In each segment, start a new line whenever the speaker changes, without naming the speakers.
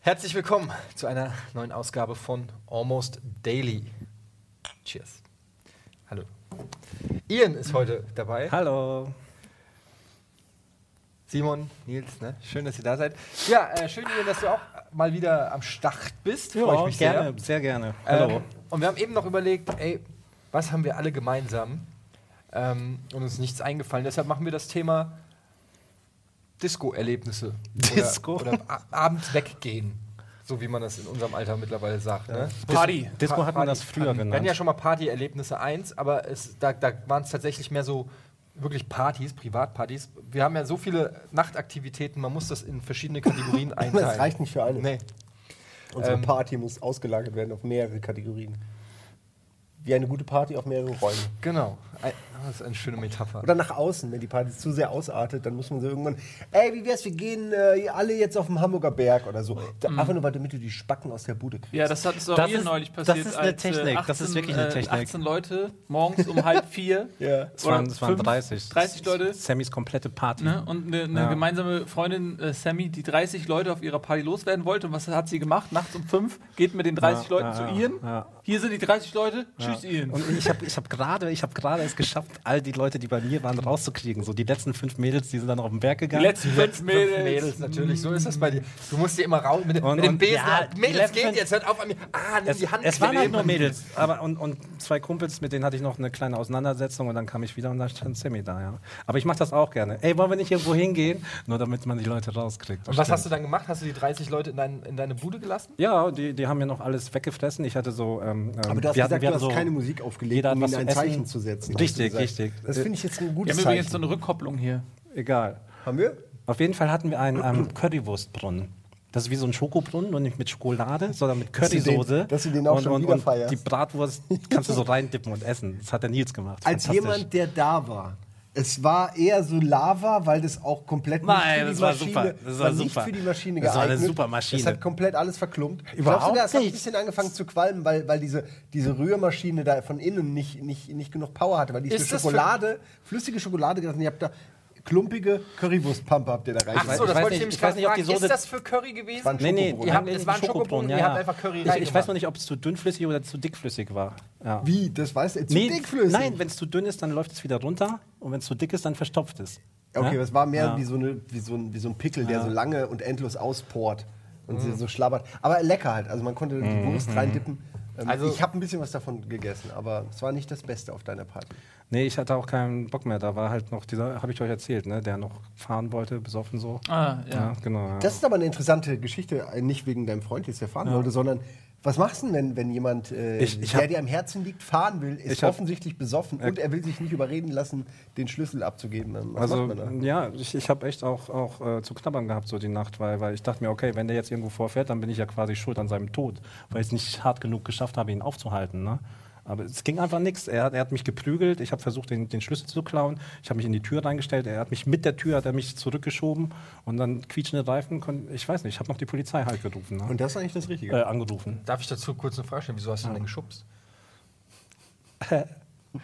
Herzlich willkommen zu einer neuen Ausgabe von Almost Daily. Cheers. Hallo. Ian ist heute dabei.
Hallo.
Simon, Nils, ne? schön, dass ihr da seid. Ja, äh, schön, dass du auch mal wieder am Start bist. Freue ich mich
gerne,
sehr.
sehr gerne. Hallo.
Ähm, und wir haben eben noch überlegt, ey, was haben wir alle gemeinsam? Ähm, und uns ist nichts eingefallen. Deshalb machen wir das Thema Disco-Erlebnisse.
Disco?
Oder, oder abends weggehen. So wie man das in unserem Alter mittlerweile sagt. Ne?
Party.
Disco
Pa-
hat man
Party.
das früher
Wir hatten
genannt.
ja schon mal Party-Erlebnisse 1, aber es, da, da waren es tatsächlich mehr so wirklich Partys, Privatpartys. Wir haben ja so viele Nachtaktivitäten, man muss das in verschiedene Kategorien einteilen.
Das reicht nicht für alle.
Nee.
Unsere
Ähm,
Party muss ausgelagert werden auf mehrere Kategorien. Wie eine gute Party auf mehrere Räume.
Genau. Ein, das ist eine schöne Metapher.
Oder nach außen, wenn die Party zu sehr ausartet, dann muss man so irgendwann, ey, wie wär's, wir gehen äh, alle jetzt auf den Hamburger Berg oder so. Da, Einfach nur, weil damit du die Spacken aus der Bude kriegst.
Ja, das hat es auch
Das ist-
neulich
das
passiert.
ist eine
als, äh,
Technik, das ist wirklich eine
äh,
Technik.
18 Leute morgens um halb vier.
Ja.
Es waren, es waren
fünf,
30.
30 Leute.
Sammys komplette Party.
Ne? Und eine, eine
Ja.
gemeinsame Freundin, äh, Sammy, die 30 Leute auf ihrer Party loswerden wollte. Und was hat sie gemacht? Nachts um 5 geht mit den 30
Ja,
Leuten
ja,
zu
ja.
Hier sind die 30 Leute. Tschüss, Ian.
Und ich habe ich hab gerade ich hab gerade es geschafft, all die Leute, die bei mir waren, rauszukriegen. So die letzten fünf Mädels, die sind dann auf den Berg
die
gegangen.
letzten fünf Mädels.
Fünf Mädels, natürlich. So ist das bei dir. Du musst dir immer raus mit,
Und-
mit dem Besen.
ja, die
Mädels, geht jetzt, hört auf an mir. Ah, nimm
es,
die Hand.
es waren halt nur
Mädels.
Aber und, und zwei Kumpels, mit denen hatte ich noch eine kleine Auseinandersetzung und dann kam ich wieder und dann stand Sammy da, ja. Aber ich mache das auch gerne. Ey, wollen wir nicht irgendwo hingehen? Nur damit man die Leute rauskriegt.
Und was hast du dann gemacht? Hast du die 30 Leute in, dein, in deine Bude gelassen?
Ja, die, die haben mir noch alles weggefressen. Ich hatte so. Ähm,
Aber du hast
wir
gesagt,
hatten- wir
du hast
so-
keine Musik aufgelegt, um ihnen ein. Zeichen zu setzen. Hast
Richtig, richtig.
Das finde ich jetzt ein
Wir
gutes
haben übrigens so
Zeichen.
eine Rückkopplung hier.
Egal.
Haben wir?
Auf jeden Fall hatten wir einen ähm, Currywurstbrunnen. Das ist wie so ein Schokobrunnen, nur nicht mit Schokolade, sondern mit
Dass du den-
Currysoße.
dass du den auch
und,
schon
und,
wieder
und
feierst.
Die Bratwurst kannst du so reindippen und essen. Das hat der Nils gemacht.
Als jemand, der da war. Es war eher so Lava, weil das auch komplett
Nein,
nicht
das
für die
war
Maschine,
super. Das war
nicht
super.
für die Maschine
Das war
geeignet.
eine super Maschine.
Das hat komplett alles verklumpt.
Überhaupt
Glaubst du, das hat ein
nicht.
bisschen angefangen zu qualmen, weil, weil diese, diese Rührmaschine da von innen nicht, nicht, nicht genug Power hatte, weil die ist
Ist
für
das für-
Schokolade, flüssige Schokolade und Ihr habt da klumpige Currywurstpampe habt ihr da rein.
Ach
weiß-
so,
ich
das wollte ich
nicht-
nämlich
ich weiß
gerade
nicht, ob die
fragen.
Soße-
Ist das für Curry gewesen?
Nee, nee, die haben
es
es
war
war
ein Schokobrunnen, ihr habt einfach Curry
Ich, ich weiß noch nicht, ob es zu dünnflüssig oder zu dickflüssig war. Ja.
Wie? Das weißt du? Zu
Nee,
dickflüssig?
Nein, wenn es zu dünn ist, dann läuft es wieder runter. Und wenn es zu dick ist, dann verstopft es.
Okay,
Ja?
das war mehr
Ja.
wie, so eine, wie, so ein, wie so ein Pickel, der
Ja.
so lange und endlos ausport und
Mhm.
so- so schlabbert. Aber lecker halt. Also man konnte die Wurst reindippen. Ähm,
Also-
ich habe ein bisschen was davon gegessen, aber es war nicht das Beste auf deiner Party.
Nee, ich hatte auch keinen Bock mehr. Da war halt noch dieser, habe ich euch erzählt, ne, der noch fahren wollte, besoffen so.
Ah, ja.
Ja, genau. Ja.
Das ist aber eine interessante Geschichte, äh, nicht wegen deinem Freund, der fahren wollte, sondern was machst du denn, wenn, wenn jemand, äh,
Ich- ich
der dir am Herzen liegt, fahren will, ist
hab-
offensichtlich besoffen und er will sich nicht überreden lassen, den Schlüssel abzugeben? Was
also, ja, ich, ich habe echt auch, auch äh, zu knabbern gehabt so die Nacht, weil, weil ich dachte mir, okay, wenn der jetzt irgendwo vorfährt, dann bin ich ja quasi schuld an seinem Tod, weil ich es nicht hart genug geschafft habe, ihn aufzuhalten. Ne? Aber es ging einfach nichts. Er, hat- er hat mich geprügelt, ich habe versucht, den, den Schlüssel zu klauen, ich habe mich in die Tür reingestellt, er hat mich mit der Tür, hat er mich zurückgeschoben und dann quietschende Reifen, kon- ich weiß nicht, ich habe noch die Polizei halt gerufen. Ne?
Und das ist eigentlich das Richtige.
äh, angerufen.
Darf ich dazu kurz eine Frage stellen? Wieso hast du ihn denn geschubst?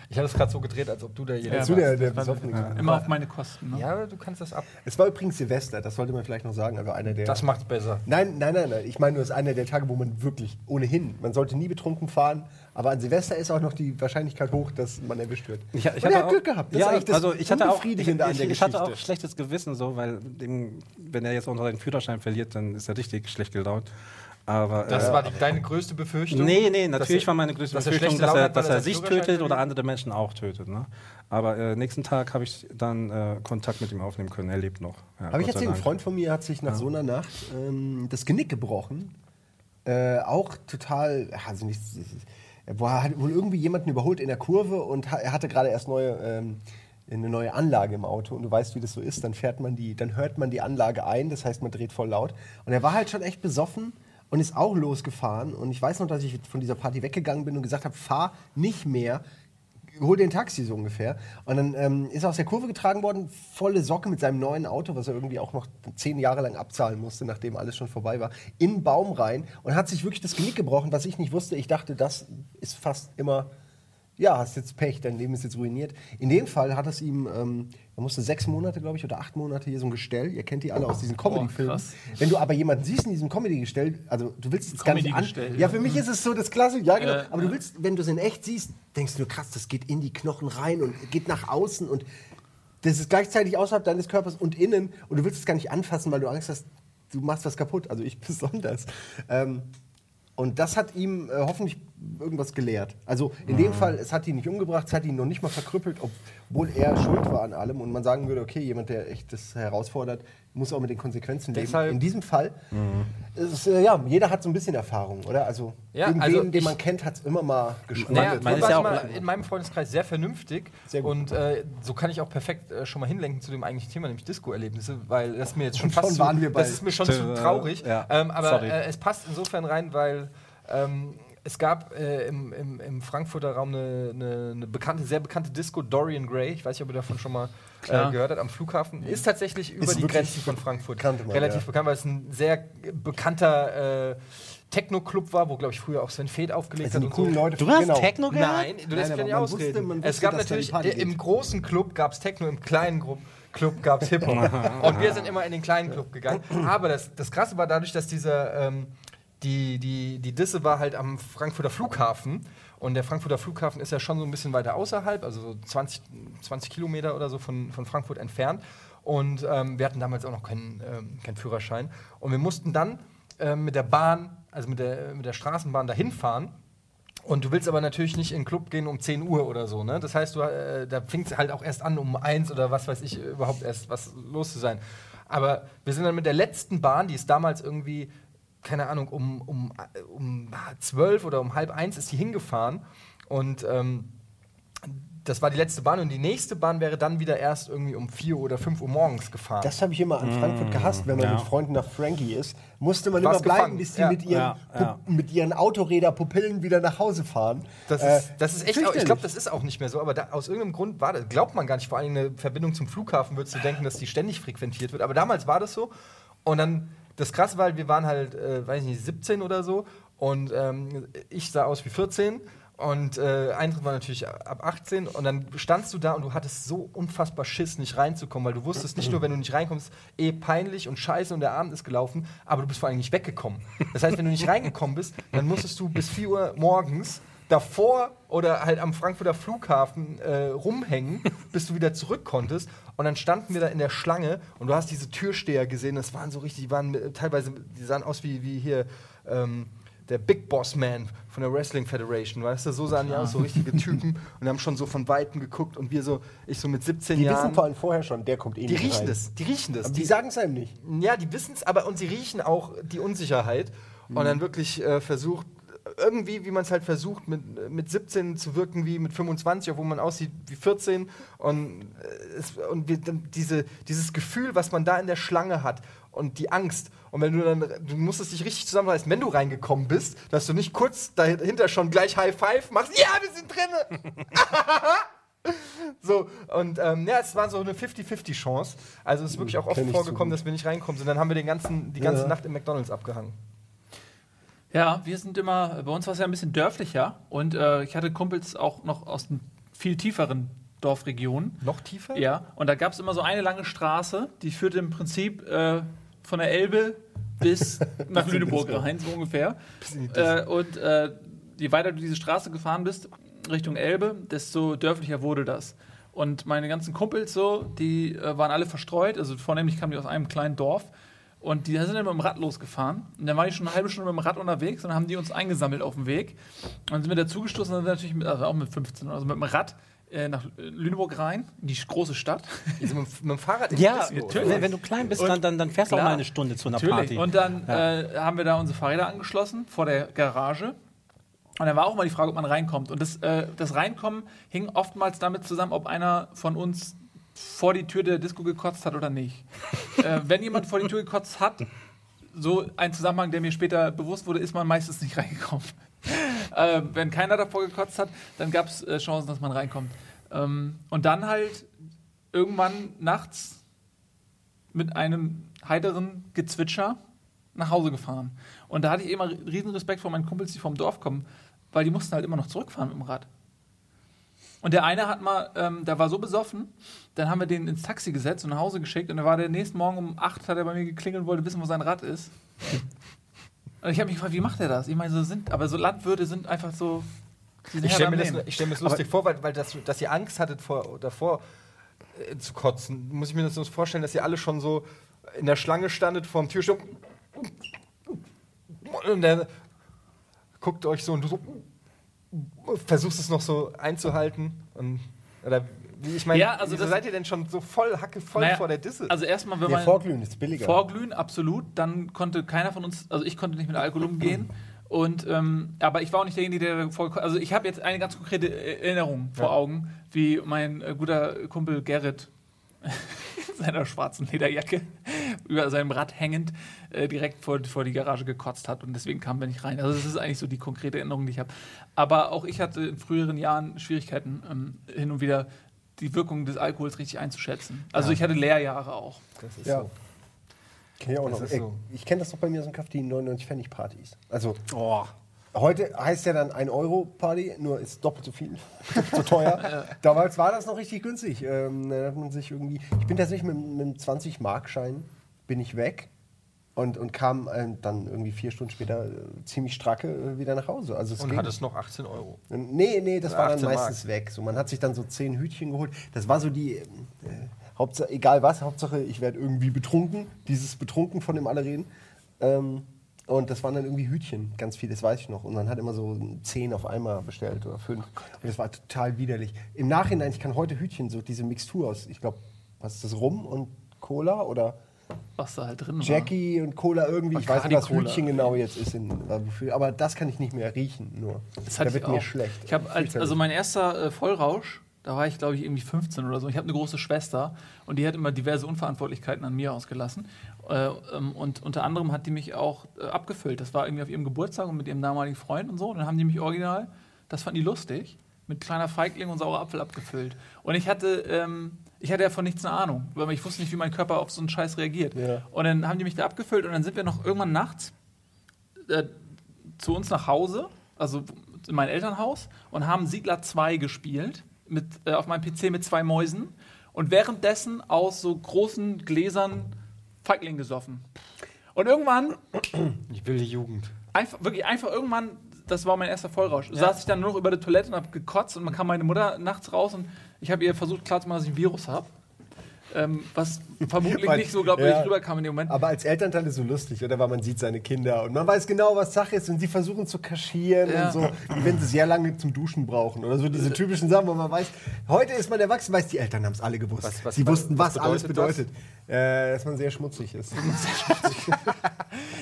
Ich habe es gerade so gedreht, als ob du derjenige
Ja.
Zu der, der Besoffene.
Immer auf meine Kosten. Ne?
Ja, du kannst das ab.
Es war übrigens Silvester, das sollte man vielleicht noch sagen. Also einer der.
Das macht's besser.
Nein, nein, nein, nein. Ich meine, nur, es ist einer der Tage, wo man wirklich ohnehin, man sollte nie betrunken fahren, aber an Silvester ist auch noch die Wahrscheinlichkeit hoch, dass man erwischt wird.
Ich, ich hatte auch,
Glück gehabt. Das
ja,
ist das
also ich hatte auch, ich,
der
ich hatte auch schlechtes Gewissen, so, weil dem, wenn er jetzt auch noch seinen Führerschein verliert, dann ist er richtig schlecht gelaunt. Aber
Das
äh,
war die, deine größte Befürchtung?
nee, nee, natürlich
er-
war meine größte
dass
Befürchtung, dass er, dass er sich tötet oder andere Menschen auch tötet. Ne? Aber äh, nächsten Tag habe ich dann äh, Kontakt mit ihm aufnehmen können. Er lebt noch. Ja,
Habe ich erzählt, ein. Freund von mir hat sich nach so einer Nacht ähm, das Genick gebrochen. Äh, auch total, also nicht, er war, hat wohl irgendwie jemanden überholt in der Kurve und ha, er hatte gerade erst neue, ähm, eine neue Anlage im Auto und du weißt, wie das so ist, dann fährt man die, dann hört man die Anlage ein, das heißt, man dreht voll laut. Und er war halt schon echt besoffen und ist auch losgefahren. Und ich weiß noch, dass ich von dieser Party weggegangen bin und gesagt habe, fahr nicht mehr hol dir ein Taxi so ungefähr. Und dann ähm, ist er aus der Kurve getragen worden, volle Socke mit seinem neuen Auto, was er irgendwie auch noch zehn Jahre lang abzahlen musste, nachdem alles schon vorbei war, in den Baum rein und hat sich wirklich das Genick gebrochen, was ich nicht wusste. Ich dachte, das ist fast immer, ja, hast jetzt Pech, dein Leben ist jetzt ruiniert. In dem Fall hat es ihm, ähm, er musste sechs Monate, glaube ich, oder acht Monate hier so ein Gestell, ihr kennt die alle aus diesen Comedy-Filmen. Wenn du aber jemanden siehst in diesem Comedy-Gestell, also du willst es gar nicht an... Ja, für mich ist es so das Klassische, ja genau.
Äh,
aber du willst, wenn du es in echt siehst, denkst du, krass, das geht in die Knochen rein und geht nach außen und das ist gleichzeitig außerhalb deines Körpers und innen und du willst es gar nicht anfassen, weil du Angst hast, du machst was kaputt. Also ich besonders. Ähm, und das hat ihm äh, hoffentlich irgendwas gelehrt. Also in dem Fall, es hat ihn nicht umgebracht, es hat ihn noch nicht mal verkrüppelt, obwohl er schuld war an allem. Und man sagen würde, okay, jemand, der echt das herausfordert, muss auch mit den Konsequenzen leben.
Deshalb-
In diesem Fall, ist, es, äh, ja, jeder hat so ein bisschen Erfahrung, oder? Also
Ja,
irgendwen,
also
den man kennt, hat es immer mal geschmolzen.
Naja,
man ist ja auch-
mal in meinem Freundeskreis sehr vernünftig
Sehr gut.
und äh, so kann ich auch perfekt äh, schon mal hinlenken zu dem eigentlichen Thema, nämlich Disco-Erlebnisse, weil das ist mir jetzt schon
Und
fast
schon
zu,
waren wir bei-
das ist mir schon zu traurig.
ja,
ähm, aber äh, es passt insofern rein, weil ähm, es gab äh, im, im, im Frankfurter Raum eine, eine, eine bekannte, sehr bekannte Disco, Dorian Gray. Ich weiß nicht, ob ihr davon schon mal äh, gehört habt, am Flughafen. Ist tatsächlich über die
wirklich
Grenzen von Frankfurt
man,
relativ
ja.
bekannt, weil es ein sehr bekannter äh, Techno-Club war, wo, glaube ich, früher auch Sven Feth aufgelegt
Das
hat.
die
und so.
Leute.
Du hast
genau.
Techno gehört?
Nein, du lässt mich nicht
aber man
ausreden.
wusste- man
es
wusste,
gab
die
natürlich, im großen Club gab es Techno, im kleinen Gru Club gab es Hip-Hop. und wir sind immer in den kleinen Club gegangen. Aber das, das Krasse war dadurch, dass dieser, ähm, die, die, die Disse war halt am Frankfurter Flughafen. Und der Frankfurter Flughafen ist ja schon so ein bisschen weiter außerhalb, also so 20, 20 Kilometer oder so von, von Frankfurt entfernt. Und ähm, wir hatten damals auch noch keinen, ähm, keinen Führerschein. Und wir mussten dann ähm, mit der Bahn, also mit der, mit der Straßenbahn dahin fahren. Und du willst aber natürlich nicht in den Club gehen um 10 Uhr oder so, ne? Das heißt, du, äh, da fängt es halt auch erst an, um 1 oder was weiß ich, überhaupt erst was los zu sein. Aber wir sind dann mit der letzten Bahn, die ist damals irgendwie, keine Ahnung, um, um, um 12 oder um halb eins ist die hingefahren. Und ähm, das war die letzte Bahn und die nächste Bahn wäre dann wieder erst irgendwie um 4 oder 5 Uhr morgens gefahren.
Das habe ich immer an Frankfurt gehasst, wenn man
ja.
mit Freunden nach Frankie ist. Musste man immer bleiben,
gefangen,
bis die
ja.
mit, ihren,
Ja,
mit ihren Autoräder-Pupillen wieder nach Hause fahren.
Das
Äh,
ist, das ist echt, auch, ich glaube, das ist auch nicht mehr so, aber da, aus irgendeinem Grund war das, glaubt man gar nicht, vor allem eine Verbindung zum Flughafen würdest du denken, dass die ständig frequentiert wird, aber damals war das so und dann, das krasse war, wir waren halt, äh, weiß ich nicht, 17 oder so und ähm, ich sah aus wie 14 und äh, Eintritt war natürlich ab 18 und dann standst du da und du hattest so unfassbar Schiss, nicht reinzukommen, weil du wusstest nicht nur, wenn du nicht reinkommst, eh peinlich und scheiße und der Abend ist gelaufen, aber du bist vor allem nicht weggekommen. Das heißt, wenn du nicht reingekommen bist, dann musstest du bis 4 Uhr morgens davor oder halt am Frankfurter Flughafen äh, rumhängen, bis du wieder zurück konntest. Und dann standen wir da in der Schlange und du hast diese Türsteher gesehen, das waren so richtig, die waren äh, teilweise, die sahen aus wie, wie hier ähm, der Big Boss Man von der Wrestling Federation, weißt du, so sahen die aus, so richtige Typen und haben schon so von Weitem geguckt und wir so, ich so mit 17
Die
Jahren.
wissen vor allem vorher schon, der kommt eh
die
nicht
riechen
rein.
das, die riechen das.
Aber
Die,
die sagen es einem nicht.
ja, die wissen es, aber und sie riechen auch die Unsicherheit und dann wirklich äh, versucht, irgendwie, wie man es halt versucht, mit, mit 17 zu wirken wie mit 25, obwohl man aussieht wie 14 und, äh, es, und wir, diese, dieses Gefühl, was man da in der Schlange hat und die Angst und wenn du dann, du musstest dich richtig zusammenreißen, wenn du reingekommen bist, dass du nicht kurz dahinter schon gleich High Five machst, ja, wir sind drinne! So, und ähm, ja, es war so eine 50-50 Chance. Also es ist wirklich auch oft vorgekommen, dass wir nicht reinkommen sind. Dann haben wir den ganzen, die ganze
Ja.
Nacht im McDonalds abgehangen.
Ja, wir sind immer, bei uns war es ja ein bisschen dörflicher und äh, ich hatte Kumpels auch noch aus den viel tieferen Dorfregionen.
Noch tiefer?
Ja, und da gab es immer so eine lange Straße, die führte im Prinzip äh, von der Elbe bis nach Lüneburg rein, so ungefähr. Äh, und äh, je weiter du diese Straße gefahren bist, Richtung Elbe, desto dörflicher wurde das. Und meine ganzen Kumpels so, die äh, waren alle verstreut, also vornehmlich kamen die aus einem kleinen Dorf. Und die sind dann mit dem Rad losgefahren. Und dann war ich schon eine halbe Stunde mit dem Rad unterwegs und dann haben die uns eingesammelt auf dem Weg. Und dann sind wir dazugestoßen, dann sind wir natürlich mit, also auch mit 15, also mit dem Rad äh, nach Lüneburg rein, in die große Stadt.
Sind mit, mit dem Fahrrad in
Ja,
Disco,
wenn, wenn du klein bist,
Und-
dann, dann, dann fährst du auch mal eine Stunde zu einer
Natürlich.
Party.
Und dann
Ja.
äh, haben wir da unsere Fahrräder angeschlossen vor der Garage. Und dann war auch mal die Frage, ob man reinkommt. Und das, äh, das Reinkommen hing oftmals damit zusammen, ob einer von uns vor die Tür der Disco gekotzt hat oder nicht. äh, wenn jemand vor die Tür gekotzt hat, so ein Zusammenhang, der mir später bewusst wurde, ist man meistens nicht reingekommen. äh, wenn keiner davor gekotzt hat, dann gab es äh, Chancen, dass man reinkommt. Ähm, und dann halt irgendwann nachts mit einem heiteren Gezwitscher nach Hause gefahren. Und da hatte ich immer riesen Respekt vor meinen Kumpels, die vom Dorf kommen, weil die mussten halt immer noch zurückfahren mit dem Rad. Und der eine hat mal, ähm, der war so besoffen, dann haben wir den ins Taxi gesetzt und nach Hause geschickt und dann war der nächsten Morgen um 8 hat er bei mir geklingelt und wollte wissen, wo sein Rad ist. Und ich habe mich gefragt, wie macht er das? Ich meine, so sind, aber so Landwirte sind einfach so.
Ich stelle mir, das- ich stell mir das lustig vor, weil, weil das, dass ihr Angst hattet vor, davor äh, zu kotzen. Muss ich mir das so vorstellen, dass ihr alle schon so in der Schlange standet vor dem Türsteher und der guckt euch so und du so versuchst es noch so einzuhalten und oder wie ich meine,
Ja, also
wieso
das-
seid ihr denn schon so voll hacke voll
Naja,
vor der Disse?
Also erstmal, wenn
Ja,
man
Vorglühen ist billiger.
Vorglühen, absolut. Dann konnte keiner von uns, also ich konnte nicht mit Alkohol umgehen. Und ähm, aber ich war auch nicht derjenige, der vor, also ich habe jetzt eine ganz konkrete Erinnerung vor
Ja.
Augen, wie mein äh, guter Kumpel Gerrit seiner schwarzen Lederjacke über seinem Rad hängend äh, direkt vor, vor die Garage gekotzt hat und deswegen kamen wir nicht rein. Also das ist eigentlich so die konkrete Erinnerung, die ich habe. Aber auch ich hatte in früheren Jahren Schwierigkeiten ähm, hin und wieder die Wirkung des Alkohols richtig einzuschätzen. Also ich hatte Lehrjahre auch.
das ist
Ja.
so.
Kenn ich auch
Das
noch. Ey,
so.
Ich kenne das doch bei mir so ein Kaff, die 99 Pfennig Partys. Also
Oh.
Heute heißt ja dann 1 Euro Party, nur ist doppelt so viel, doppelt so teuer. Damals war das noch richtig günstig. Ähm, da hat man sich irgendwie. Ich bin tatsächlich mit, mit einem 20 Mark Schein bin ich weg und, und kam ähm, dann irgendwie vier Stunden später äh, ziemlich stracke äh, wieder nach Hause. Also es
Und
ging.
hattest noch 18 Euro.
Nee, nee, das war dann
18 Mark.
meistens weg. So, man hat sich dann so zehn Hütchen geholt. Das war so die, äh, Hauptsache, egal was, Hauptsache ich werde irgendwie betrunken. Dieses Betrunken, von dem alle reden. Ähm, und das waren dann irgendwie Hütchen, ganz viel, das weiß ich noch. Und man hat immer so zehn auf einmal bestellt oder fünf. Und das war total widerlich. Im Nachhinein, ich kann heute Hütchen, so diese Mixtur aus, ich glaube, was ist das, Rum und Cola oder
was da halt drin war.
Jackie und Cola irgendwie. Ich weiß nicht, was. Hütchen genau jetzt ist. In, wofür, aber das kann ich nicht mehr riechen, nur.
Das
da wird
ich
mir schlecht.
Ich als, also mein erster äh, Vollrausch, da war ich glaube ich irgendwie 15 oder so. Ich habe eine große Schwester und die hat immer diverse Unverantwortlichkeiten an mir ausgelassen. Äh, ähm, und unter anderem hat die mich auch äh, abgefüllt. Das war irgendwie auf ihrem Geburtstag und mit ihrem damaligen Freund und so. Und dann haben die mich original, das fanden die lustig, mit kleiner Feigling und saurer Apfel abgefüllt. Und ich hatte, ähm, ich hatte davon nichts eine Ahnung, weil ich wusste nicht, wie mein Körper auf so einen Scheiß reagiert.
Ja.
Und dann haben die mich da abgefüllt und dann sind wir noch irgendwann nachts äh, zu uns nach Hause, also in mein Elternhaus, und haben Siedler 2 gespielt mit, äh, auf meinem PC mit zwei Mäusen und währenddessen aus so großen Gläsern Feigling gesoffen. Und irgendwann,
Ich will die Jugend.
einfach, wirklich einfach irgendwann, das war mein erster Vollrausch, saß ich dann nur noch über der Toilette und hab gekotzt und man kam meine Mutter nachts raus und ich habe ihr versucht klarzumachen, dass ich ein Virus habe. Ähm, was vermutlich
Weil-
nicht so glaubwürdig
ja.
rüberkam in dem Moment.
Aber als Elternteil ist es so lustig, oder? Weil man sieht seine Kinder und man weiß genau, was Sache ist und sie versuchen zu kaschieren
Ja.
und so, wenn sie sehr lange zum Duschen brauchen oder so diese typischen Sachen, wo man weiß, heute ist man erwachsen, weiß, die Eltern haben es alle gewusst.
Was- was-
sie wussten, was,
was
alles
bedeutet
bedeutet. Äh, dass man sehr schmutzig ist.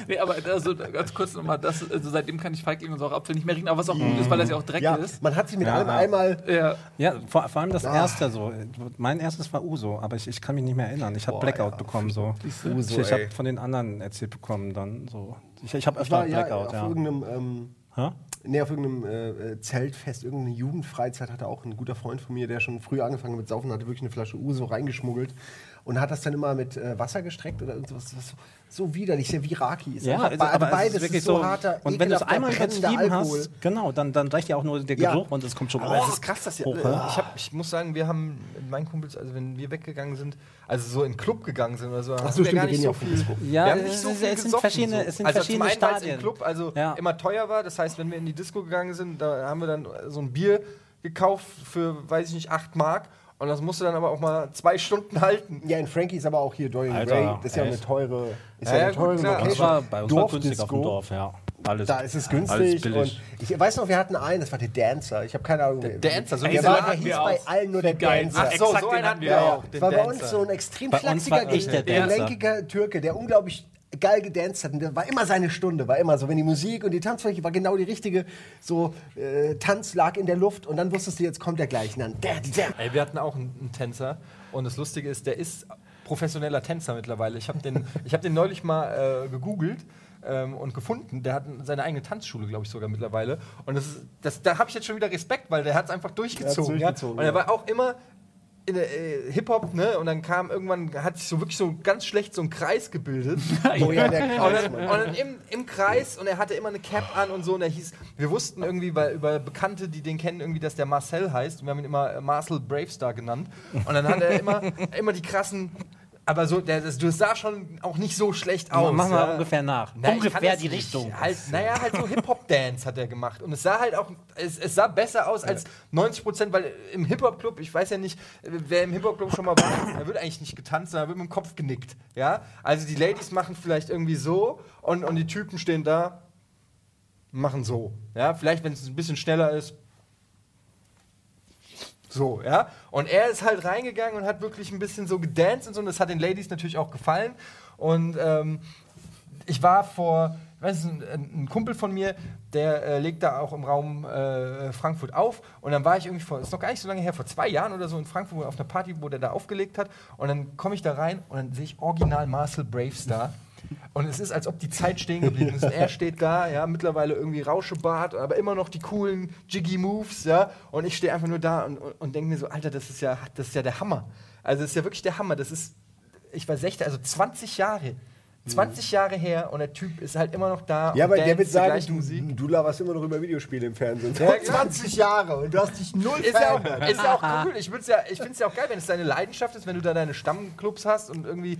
Nee, aber also, ganz kurz nochmal, das, also seitdem kann ich Feigling und saure Apfel nicht mehr riechen, aber was auch gut ist, weil das ja auch Dreck
ja,
ist.
man hat sich mit
Ja,
allem einmal.
Ja,
Ja, vor, vor allem das
Ah.
erste so. Mein erstes war Uso, aber ich, ich kann mich nicht mehr erinnern. Ich habe Blackout
ja.
bekommen so.
Uso,
ich ich habe von den anderen erzählt bekommen dann so. Ich, ich habe
Ich
öfter
war ja
Blackout,
auf
ja.
irgendeinem. Ähm,
Hä?
Nee, auf irgendeinem äh, Zeltfest, irgendeine Jugendfreizeit hatte auch ein guter Freund von mir, der schon früh angefangen hat mit Saufen, hatte wirklich eine Flasche Uso reingeschmuggelt und hat das dann immer mit äh, Wasser gestreckt oder irgendwas. Was so, widerlich, sehr wie Raki. Ist
Ja,
einfach
es-
be-
aber
beides
es ist wirklich
ist so,
so.
harter,
und wenn du es einmal übertrieben hast, genau, dann, dann reicht ja auch nur der
Ja.
Geruch und es kommt schon
Aber es
raus.
ist krass, dass ihr,
Hoch, ne?
ich, hab, ich muss sagen, wir haben mit meinen Kumpels, also wenn wir weggegangen sind, also so in den Club gegangen sind oder so, haben
so,
wir
stimmt,
gar nicht
gehen ja
so
auch
viel.
Ja,
wir haben
es
nicht so
ist-
viel
es sind verschiedene-
so.
es sind
also
verschiedene
zum einen, es im
Stadien.
Club also
Ja.
immer teuer war, das heißt, wenn wir in die Disco gegangen sind, da haben wir dann so ein Bier gekauft für, weiß ich nicht, 8 Mark und das musste dann aber auch mal zwei Stunden halten.
Ja, in Frankie ist aber auch hier Dorian
Alter,
Gray, das ist ja auch eine teure, ist
Ja,
ja,
ja,
eine
gut,
teure
uns
Location.
war, bei uns war günstig auf dem. Dorf, ja. Alles,
Da ist es günstig. Und ich weiß noch, wir hatten einen, das war der Dancer. Ich habe keine Ahnung.
Der Dancer, so
der, war, der hieß bei
auch.
allen nur der
Geil.
Dancer.
Ach,
so,
exakt,
so
den
einen
hatten wir
wir
auch.
Das
den
war bei uns so ein extrem
Bei Dancer.
gelenkiger Türke, der unglaublich geil gedanced hat. Und der war immer seine Stunde, war immer so, wenn die Musik und die Tanzfläche war genau die richtige, so äh, Tanz lag in der Luft und dann wusstest du, jetzt kommt der gleich. Und dann, der, der.
Ey, wir hatten auch einen, einen Tänzer und das Lustige ist, der ist professioneller Tänzer mittlerweile. Ich habe den, ich hab den neulich mal äh, gegoogelt, ähm, und gefunden. Der hat seine eigene Tanzschule, glaube ich, sogar mittlerweile. Und das ist, das, da habe ich jetzt schon wieder Respekt, weil der hat es einfach durchgezogen.
durchgezogen,
ja? Und er war auch immer äh, Hip-Hop, ne? Und dann kam irgendwann, hat sich so wirklich so ganz schlecht so ein Kreis gebildet.
Oh ja, der
Und
Kreis,
dann,
Mann.
und dann im, im Kreis und er hatte immer eine Cap an und so und er hieß, wir wussten irgendwie, weil über Bekannte, die den kennen, irgendwie, dass der Marcel heißt und wir haben ihn immer äh, Marcel Bravestar genannt und dann hat er immer, immer die krassen, aber so, der, das, das sah schon auch nicht so schlecht aus.
Mach mal
ja.
ungefähr nach.
Na,
ungefähr die. Richtung.
Halt, naja, halt so Hip-Hop-Dance hat er gemacht. Und es sah halt auch, es, es sah besser aus als 90 Prozent, weil im Hip-Hop-Club, ich weiß ja nicht, wer im Hip-Hop-Club schon mal war, da wird eigentlich nicht getanzt, sondern wird mit dem Kopf genickt. Ja? Also die Ladies machen vielleicht irgendwie so und, und die Typen stehen da, machen so. Ja? Vielleicht, wenn es ein bisschen schneller ist, so, ja. Und er ist halt reingegangen und hat wirklich ein bisschen so gedanced und so. Und das hat den Ladies natürlich auch gefallen. Und ähm, ich war vor, ich weiß nicht, ein, ein Kumpel von mir, der äh, legt da auch im Raum äh, Frankfurt auf. Und dann war ich irgendwie vor, ist noch gar nicht so lange her, vor zwei Jahren oder so in Frankfurt auf einer Party, wo der da aufgelegt hat. Und dann komme ich da rein und dann sehe ich original Marcel Bravestar. Und es ist, als ob die Zeit stehen geblieben ist. Und er steht da, ja, mittlerweile irgendwie Rauschebart, aber immer noch die coolen Jiggy Moves, ja. Und ich stehe einfach nur da und, und, und denke mir so, Alter, das ist ja, das ist ja der Hammer. Also das ist ja wirklich der Hammer. Das ist, ich war 16, also 20 Jahre. 20 Jahre her und der Typ ist halt immer noch da.
Ja,
und
aber der wird sagen, du,
Musik.
du laberst immer noch über Videospiele im Fernsehen.
Ja, klar.
20 Jahre und du hast dich null
Ist ja, auch,
verändert.
ist ja auch cool. Ich, ja, ich finde es ja auch geil, wenn es deine Leidenschaft ist, wenn du da deine Stammclubs hast und irgendwie,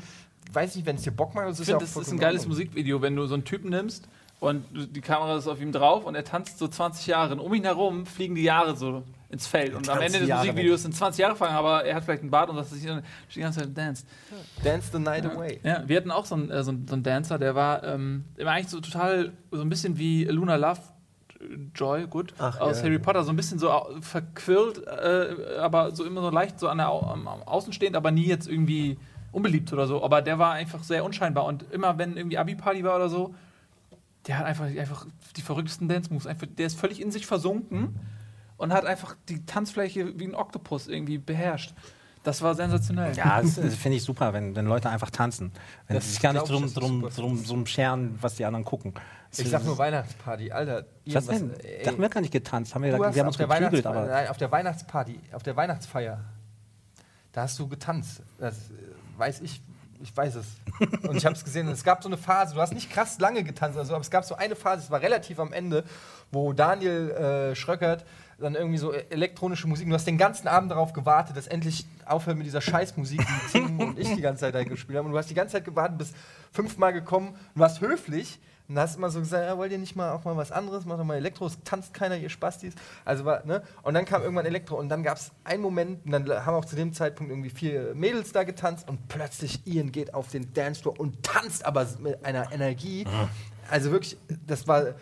weiß nicht, wenn es dir Bock macht. Das
Ich
ja
finde,
auch
das ist ein geiles. Musikvideo, wenn du so einen Typen nimmst und die Kamera ist auf ihm drauf und er tanzt so 20 Jahre. Und um ihn herum fliegen die Jahre so ins Feld. Und am Ende des
Jahre
Musikvideos sind 20 Jahre vergangen, aber er hat vielleicht einen Bart und das ist die ganze Zeit danced.
Dance the night away.
Ja, wir hatten auch so einen, äh, so einen, so einen Dancer, der war ähm, eigentlich so total, so ein bisschen wie Luna Love. Joy, gut,
Ach,
aus
ja.
Harry Potter, so ein bisschen so verquirlt, äh, aber so immer so leicht so an der Au am, am Außen stehend, aber nie jetzt irgendwie unbeliebt oder so. Aber der war einfach sehr unscheinbar und immer wenn irgendwie Abi-Party war oder so, der hat einfach, einfach die verrücktesten Dance-Moves. Einfach, der ist völlig in sich versunken und hat einfach die Tanzfläche wie ein Oktopus irgendwie beherrscht. Das war sensationell.
Ja, das, das finde ich super, wenn, wenn Leute einfach tanzen. Wenn
Das
sie sich gar nicht drum, drum, drum, drum scheren, was die anderen gucken.
Ich sag nur Weihnachtsparty, Alter.
Was denn?
ey,
Da haben wir gar nicht getanzt. Haben wir,
du
wir haben
auf
uns
der,
geprügelt, aber.
nein, auf der Weihnachtsparty, auf der Weihnachtsfeier, da hast du getanzt. Das äh, weiß ich, ich weiß es. Und ich habe es gesehen. Und es gab so eine Phase, du hast nicht krass lange getanzt, also, aber es gab so eine Phase, es war relativ am Ende, wo Daniel äh, Schröckert dann irgendwie so elektronische Musik, du hast den ganzen Abend darauf gewartet, dass endlich aufhört mit dieser Scheißmusik, die Tim und ich die ganze Zeit da gespielt haben. Und du hast die ganze Zeit gewartet, bis fünfmal gekommen und warst höflich. Und hast immer so gesagt, ja, wollt ihr nicht mal auch mal was anderes? Macht doch mal Elektro, es tanzt keiner, ihr Spastis. Also war, ne? Und dann kam irgendwann Elektro und dann gab es einen Moment, und dann haben auch zu dem Zeitpunkt irgendwie vier Mädels da getanzt und plötzlich Ian geht auf den Dancefloor und tanzt aber mit einer Energie. Also wirklich, das war.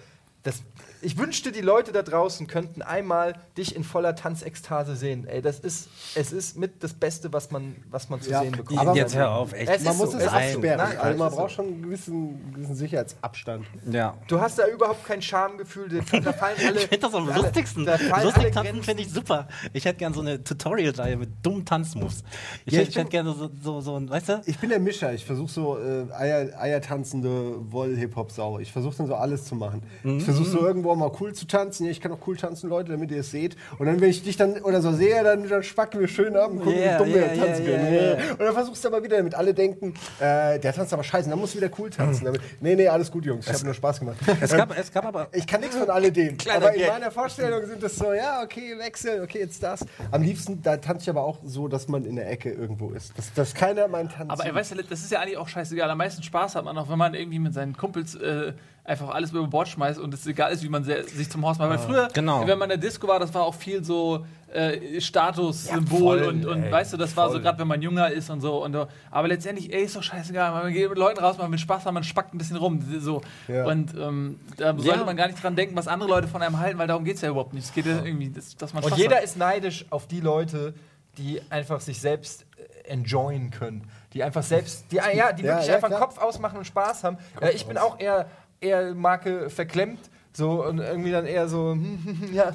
Das, ich wünschte, die Leute da draußen könnten einmal dich in voller Tanzekstase sehen. Ey, das ist, es ist mit das Beste, was man, was man zu
Ja,
sehen bekommt.
aber-
Jetzt hör auf, echt.
Es
Man muss
so,
es absperren.
Nein,
also man braucht
so.
schon einen gewissen, gewissen Sicherheitsabstand.
Ja.
Du hast da überhaupt kein Schamgefühl. Da fallen alle.
Ich finde das am
alle-
lustigsten.
Da
Lustig tanzen finde ich super. Ich hätte gerne so eine Tutorial-Reihe mit dummen Tanzmoves. Ich,
Ja,
hätte-
ich
hätte gerne so, so, so, ein- weißt du?
Ich bin der Mischer. Ich versuche so äh, Eier, eiertanzende Woll-Hip-Hop-Sau. Ich versuche dann so alles zu machen. Ich versuche so irgendwo mal cool zu tanzen. Ja, ich kann auch cool tanzen, Leute, damit ihr es seht. Und dann, wenn ich dich dann oder so sehe, dann, dann spacken wir schön ab und gucken,
Yeah,
wie dumm wir
yeah,
tanzen
yeah,
können.
yeah,
Und dann versuchst du aber wieder, damit alle denken, äh, der tanzt aber scheiße, dann musst du wieder cool tanzen. Damit, nee, nee, alles gut, Jungs. Ich habe nur Spaß gemacht.
Es gab, es gab aber.
Ich kann nichts von alledem. Aber in
Gag.
meiner Vorstellung sind das so, ja, okay, Wechsel, okay, jetzt das. Am liebsten, da tanze ich aber auch so, dass man in der Ecke irgendwo ist. Dass, dass keiner meinen Tanz
Aber ey, weißt du, das ist ja eigentlich auch scheißegal. Am meisten Spaß hat man auch, wenn man irgendwie mit seinen Kumpels äh, einfach alles über Bord schmeißt und es egal ist, wie man sich zum Horst macht. Weil früher,
Genau.
wenn man in der Disco war, das war auch viel so äh, Statussymbol
voll,
und, und
ey,
weißt du, das war so
voll.
gerade, wenn man jünger ist und so. Und, so. aber letztendlich, ey, ist doch scheißegal. Man geht mit Leuten raus, man will Spaß haben, man spackt ein bisschen rum. So.
Ja.
Und ähm, da sollte man gar nicht dran denken, was andere Leute von einem halten, weil darum geht es ja überhaupt nicht. Es geht ja irgendwie, dass, dass man
Und
Spaß
jeder
hat.
ist neidisch auf die Leute, die einfach sich selbst äh, enjoyen können. Die einfach selbst, die, ja, die
Ja,
wirklich
ja,
einfach
klar.
Kopf ausmachen und Spaß haben. Äh, ich bin auch eher, eher Marke verklemmt. So, und irgendwie dann eher so, ja,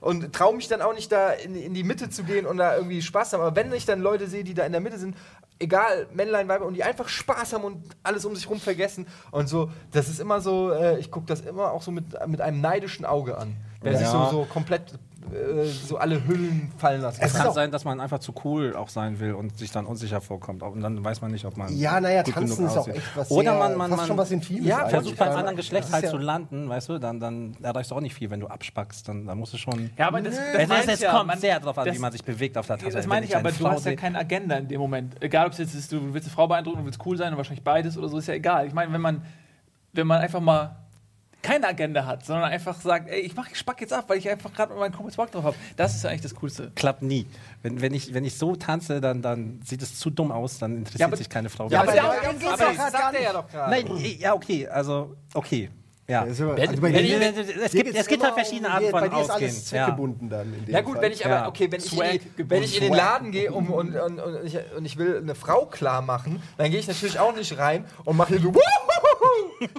und traue mich dann auch nicht da in, in die Mitte zu gehen und da irgendwie Spaß haben. Aber wenn ich dann Leute sehe, die da in der Mitte sind, egal, Männlein, Weiber, und die einfach Spaß haben und alles um sich rum vergessen und so, das ist immer so, äh, ich gucke das immer auch so mit, mit einem neidischen Auge an. Wer
Ja.
sich so, so komplett äh, so alle Hüllen fallen lassen
Es
kann.
sein, dass man einfach zu cool auch sein will und sich dann unsicher vorkommt. Und dann weiß man nicht, ob man.
Ja, naja,
gut
tanzen
genug
ist auch echt was
Oder
sehr,
man, man,
fast
man
schon was Intimes
Ja,
eigentlich.
versucht beim anderen Geschlecht
das
halt
ist
zu
ja-
landen, weißt du, dann, dann erreichst du auch nicht viel, wenn du abspackst. Dann, dann musst du schon.
Ja, aber das, das, ich
es
ja.
kommt
Man-
sehr drauf an,
das-
wie man sich bewegt auf der Tanzfläche.
Das meine ich, aber du hast ja keine Agenda in dem Moment. Egal, ob es jetzt ist, du willst eine Frau beeindrucken, du willst cool sein und wahrscheinlich beides oder so, ist ja egal. Ich meine, wenn man, wenn man einfach mal keine Agenda hat, sondern einfach sagt, ey, ich mach, ich spack jetzt ab, weil ich einfach gerade mit meinen Kumpels Bock drauf habe. Das ist ja eigentlich das Coolste.
klappt nie. Wenn, wenn, ich, wenn ich so tanze, dann, dann sieht es zu dumm aus, dann interessiert
Ja, aber-
sich keine Frau.
Ja, aber
aber
geht's
geht's
doch
doch
gerade. sagt er ja doch gerade.
Nein, ja, okay, also, okay. Ja.
Ja, so-
Wenn-
also bei
wenn
dir-
ich-
es gibt, es gibt halt verschiedene Arten von
Bei dir ist
Ausgehen.
alles
Ja.
zweckgebunden dann. in dem
Ja gut,
Fall.
wenn ich aber,
Ja.
okay, wenn ich, in wenn ich in den. Laden gehe um, und, und, und, ich, und ich will eine Frau klar machen, dann gehe ich natürlich auch nicht rein und mache hier so.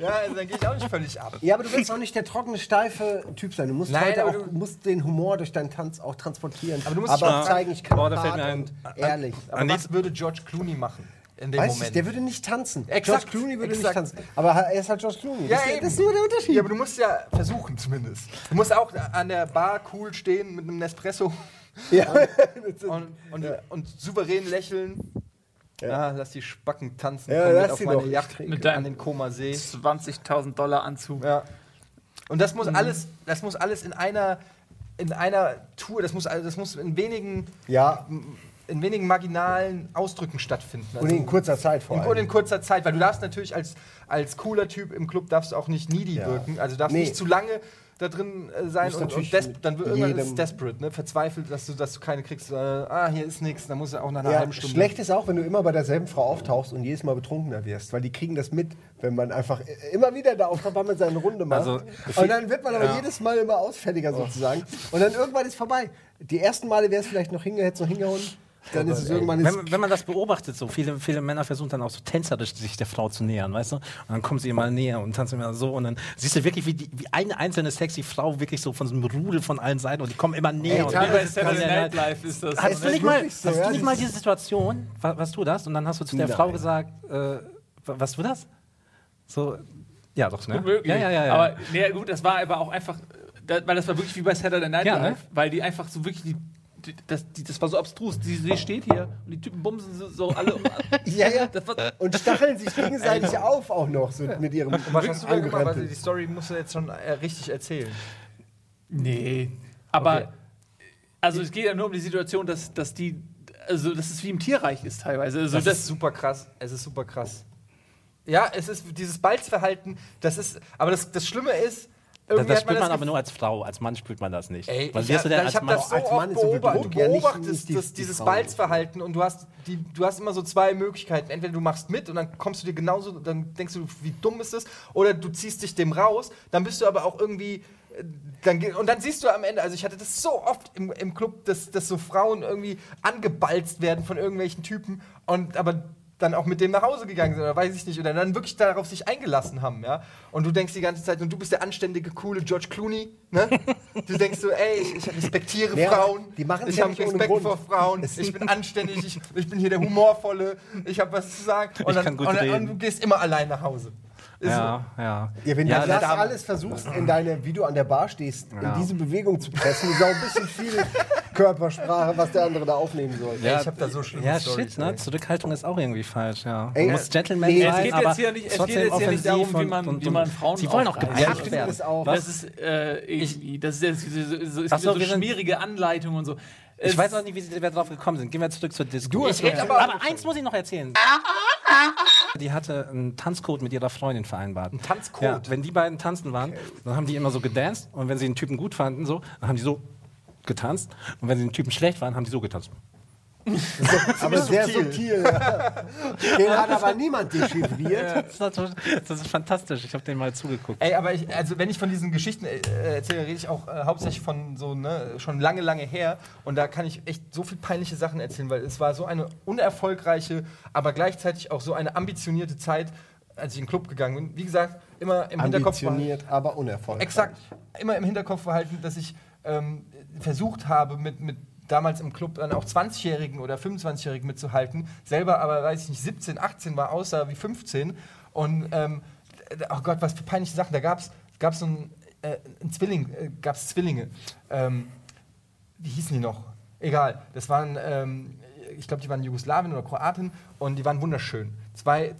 Ja, also dann gehe ich auch nicht völlig ab.
Ja, aber du willst auch nicht der trockene, steife Typ sein. Du musst
Nein,
heute
aber
auch
du-
musst den Humor durch deinen Tanz auch transportieren.
Aber du musst
aber
schon-
auch zeigen, ich kann
Boah, da fällt
hart
mir ein-
und ehrlich.
Aber was würde George Clooney machen in dem
Weißt du,
Moment?
der würde nicht tanzen.
Exakt,
George Clooney würde
exakt.
nicht tanzen. Aber er ist halt George Clooney.
ja,
das, das ist nur der Unterschied.
Ja, aber du musst ja versuchen zumindest. Du musst auch an der Bar cool stehen mit einem Nespresso
Ja.
und, und, und souverän lächeln. Ja. lass die Spacken tanzen.
Ja,
komm
lass
mit auf
die
meine
doch.
Yacht
Mit
an den Koma See.
20.000 Dollar Anzug.
Ja. Und das muss alles, das muss alles in einer, in einer Tour, das muss, all- das muss in wenigen,
ja,
in wenigen marginalen Ausdrücken stattfinden. Also
und in kurzer Zeit vor
in,
allem.
und in kurzer Zeit, weil du darfst natürlich als, als cooler Typ im Club darfst du auch nicht needy
Ja.
wirken, also du darfst
Nee.
nicht zu lange da drin äh, sein und, und dann wird irgendwann ist es desperate, ne? verzweifelt, dass du, dass du keine kriegst. Äh, ah, hier ist nichts, dann musst du auch nach einer
Ja,
halben Stunde.
schlecht ist auch, wenn du immer bei derselben Frau auftauchst und jedes Mal betrunkener wirst, weil die kriegen das mit, wenn man einfach i- immer wieder da auftaucht, weil man seine Runde macht.
Also,
und dann wird man aber
ja.
jedes Mal immer ausfälliger sozusagen. Und dann irgendwann ist vorbei. Die ersten Male wäre es vielleicht noch hinge, hätte noch hingehauen. Dann ist es irgendwann.
Wenn, man- wenn man das beobachtet, so viele, viele Männer versuchen dann auch so tänzerisch sich der Frau zu nähern, weißt du? Und dann kommen sie immer näher und tanzen immer so und dann siehst du wirklich, wie, die, wie eine einzelne sexy Frau wirklich so von so einem Rudel von allen Seiten und die kommen immer näher.
Ey,
und
bei
ist
Saturday
das-
Night Live ist das.
Hast du nicht mal,
so,
hast du nicht
das
mal diese Situation, wa- was du das? Und dann hast du zu der
Nein.
Frau gesagt, äh, wa- was du das? So, ja doch, ne?
Gut möglich.
Ja, ja, ja. ja.
Aber nee, gut, das war aber auch einfach, da, weil das war wirklich wie bei Saturday Night
Ja,
Live,
ne?
weil die einfach so wirklich die, das, die, das war so abstrus. Die, die steht hier und die Typen bumsen so, so alle um.
Ja, ja.
Das war,
und stacheln sich gegenseitig auf auch noch so mit ihrem
Und was hast du denn gemacht? Also die Story musst du jetzt schon äh, richtig erzählen.
nee. Aber,
Okay.
also es geht ja nur um die Situation, dass, dass die, also dass es wie im Tierreich ist teilweise. Also
Das,
das,
ist super krass. Es ist super krass. Ja, es ist dieses Balzverhalten, das ist, aber das, das Schlimme ist,
das, das spürt man
das
aber nur als Frau, als Mann spürt man das nicht.
Ey,
Was
ich,
wirst du denn
ich
als
habe
Mann?
das so
Als Mann
beobachtet. Du
ja nicht-
beobachtest das,
die
dieses. Balzverhalten und du hast, die, du hast immer so zwei Möglichkeiten. Entweder du machst mit und dann kommst du dir genauso, dann denkst du, wie dumm ist das, oder du ziehst dich dem raus, dann bist du aber auch irgendwie. äh, Dann, und dann siehst du am Ende, also ich hatte das so oft im, im Club, dass, dass so Frauen irgendwie angebalzt werden von irgendwelchen Typen und aber dann auch mit dem nach Hause gegangen sind oder weiß ich nicht oder dann wirklich darauf sich eingelassen haben, ja. Und du denkst die ganze Zeit, und du bist der anständige, coole George Clooney, ne? Du denkst so, ey, ich, ich respektiere
Ja,
Frauen,
die machen's
ich
ja
habe Respekt vor Frauen, ich bin anständig, ich, ich bin hier der Humorvolle, ich habe was zu sagen. Und,
Ich
dann,
kann gut
und, dann, und du gehst immer allein nach Hause. Ist
Ja, ja.
Ja, wenn
Ja,
du das
da-
alles versuchst, in deine, wie du an der Bar stehst,
Ja.
in diese Bewegung zu pressen, ist auch ein bisschen viel Körpersprache, was der andere da aufnehmen soll.
so. Ey, ich habe da so schlimme
Ja,
Stories,
shit, ne? Zurückhaltung ist auch irgendwie falsch, ja.
Ey,
Man muss Gentleman
nee,
sein,
es geht
aber
jetzt hier nicht, es geht jetzt hier nicht darum, wie man,
und-
wie man Frauen
Sie wollen auch gepackt
ich
werden.
das auch.
Das ist äh, irgendwie, das ist jetzt so, so, so, ist
Ach so,
so
sind-
schmierige Anleitung und so.
Ich weiß auch nicht, wie Sie drauf gekommen sind. Gehen wir zurück zur Disco.
Du hast recht, aber-
aber eins muss ich noch erzählen. Die hatte einen Tanzcode mit ihrer Freundin vereinbart. Ein
Tanzcode?
Ja, wenn die beiden tanzen waren, dann haben die immer so gedanced und wenn sie den Typen gut fanden, so, dann haben die so getanzt und wenn sie den Typen schlecht waren, haben die so getanzt.
Aber sehr subtil. ja. Den hat aber niemand dechiffriert.
Das ist, natürlich- das ist fantastisch. Ich habe den mal zugeguckt.
Ey, aber ich, also wenn ich von diesen Geschichten äh, erzähle, rede ich auch äh, hauptsächlich von so, ne, schon lange, lange her. Und da kann ich echt so viel peinliche Sachen erzählen, weil es war so eine unerfolgreiche, aber gleichzeitig auch so eine ambitionierte Zeit. als ich in den Club gegangen bin. Wie gesagt, immer im Hinterkopf behalten.
Ambitioniert, aber unerfolgreich.
Exakt. Immer im Hinterkopf behalten, dass ich ähm, versucht habe, mit, mit damals im Club dann auch 20-Jährigen oder 25-Jährigen mitzuhalten. Selber aber, weiß ich nicht, 17, 18 war, außer wie 15. Und, ähm, oh Gott, was für peinliche Sachen. Da gab es so ein, äh, ein Zwilling, äh, gab es Zwillinge. Ähm, wie hießen die noch? Egal. Das waren, ähm, ich glaube, die waren Jugoslawien oder Kroatin und die waren wunderschön. Zwei, äh,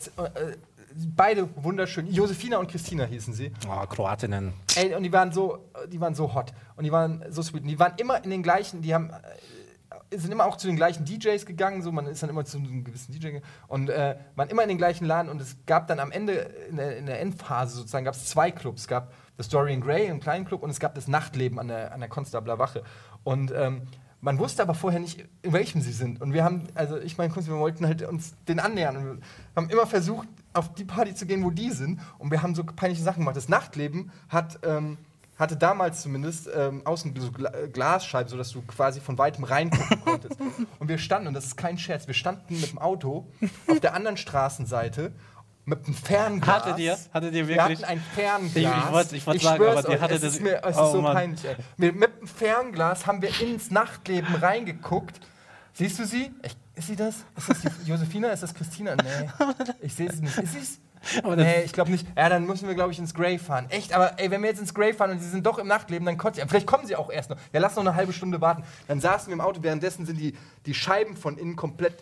beide wunderschön. Josefina und Christina hießen sie.
Oh, Kroatinnen.
Ey, und die waren so, die waren so hot. Und die waren so sweet. Und die waren immer in den gleichen, die haben, äh, sind immer auch zu den gleichen DJs gegangen. So, man ist dann immer zu einem gewissen DJ gegangen. Und äh, waren immer in den gleichen Laden. Und es gab dann am Ende, in der, in der Endphase sozusagen, gab es zwei Clubs. Es gab das Dorian Gray, einen kleinen Club, und es gab das Nachtleben an der, an der Konstabler Wache. Und ähm, man wusste aber vorher nicht, in welchem sie sind. Und wir haben, also ich meine, wir wollten halt uns den annähern. Und wir haben immer versucht, auf die Party zu gehen, wo die sind. Und wir haben so peinliche Sachen gemacht. Das Nachtleben hat, ähm, hatte damals zumindest ähm, außen so Gla äh, Glasscheiben, sodass du quasi von weitem reingucken konntest. Und wir standen, und das ist kein Scherz, wir standen mit dem Auto auf der anderen Straßenseite mit einem Fernglas.
Hattet ihr? Hattet ihr
Wir
wirklich?
hatten ein Fernglas.
Ich- ich wollt- ich wollt sagen, aber ihr hattet
es
das-
Ist mir, es
oh
ist so
Mann.
peinlich, ey. Wir, mit dem Fernglas haben wir ins Nachtleben reingeguckt. Siehst du sie? Ich, ist sie das? Ist das die Josefina? Ist das Christina? Nee. Ich sehe sie nicht. Ist sie's?
Aber
Nee, ich glaube nicht. Ja, dann müssen wir, glaube ich, ins Grey fahren. Echt, aber ey, wenn wir jetzt ins Grey fahren und sie sind doch im Nachtleben, dann kotzt sie. Vielleicht kommen sie auch erst noch. Ja, lass noch eine halbe Stunde warten. Dann saßen wir im Auto, währenddessen sind die, die Scheiben von innen komplett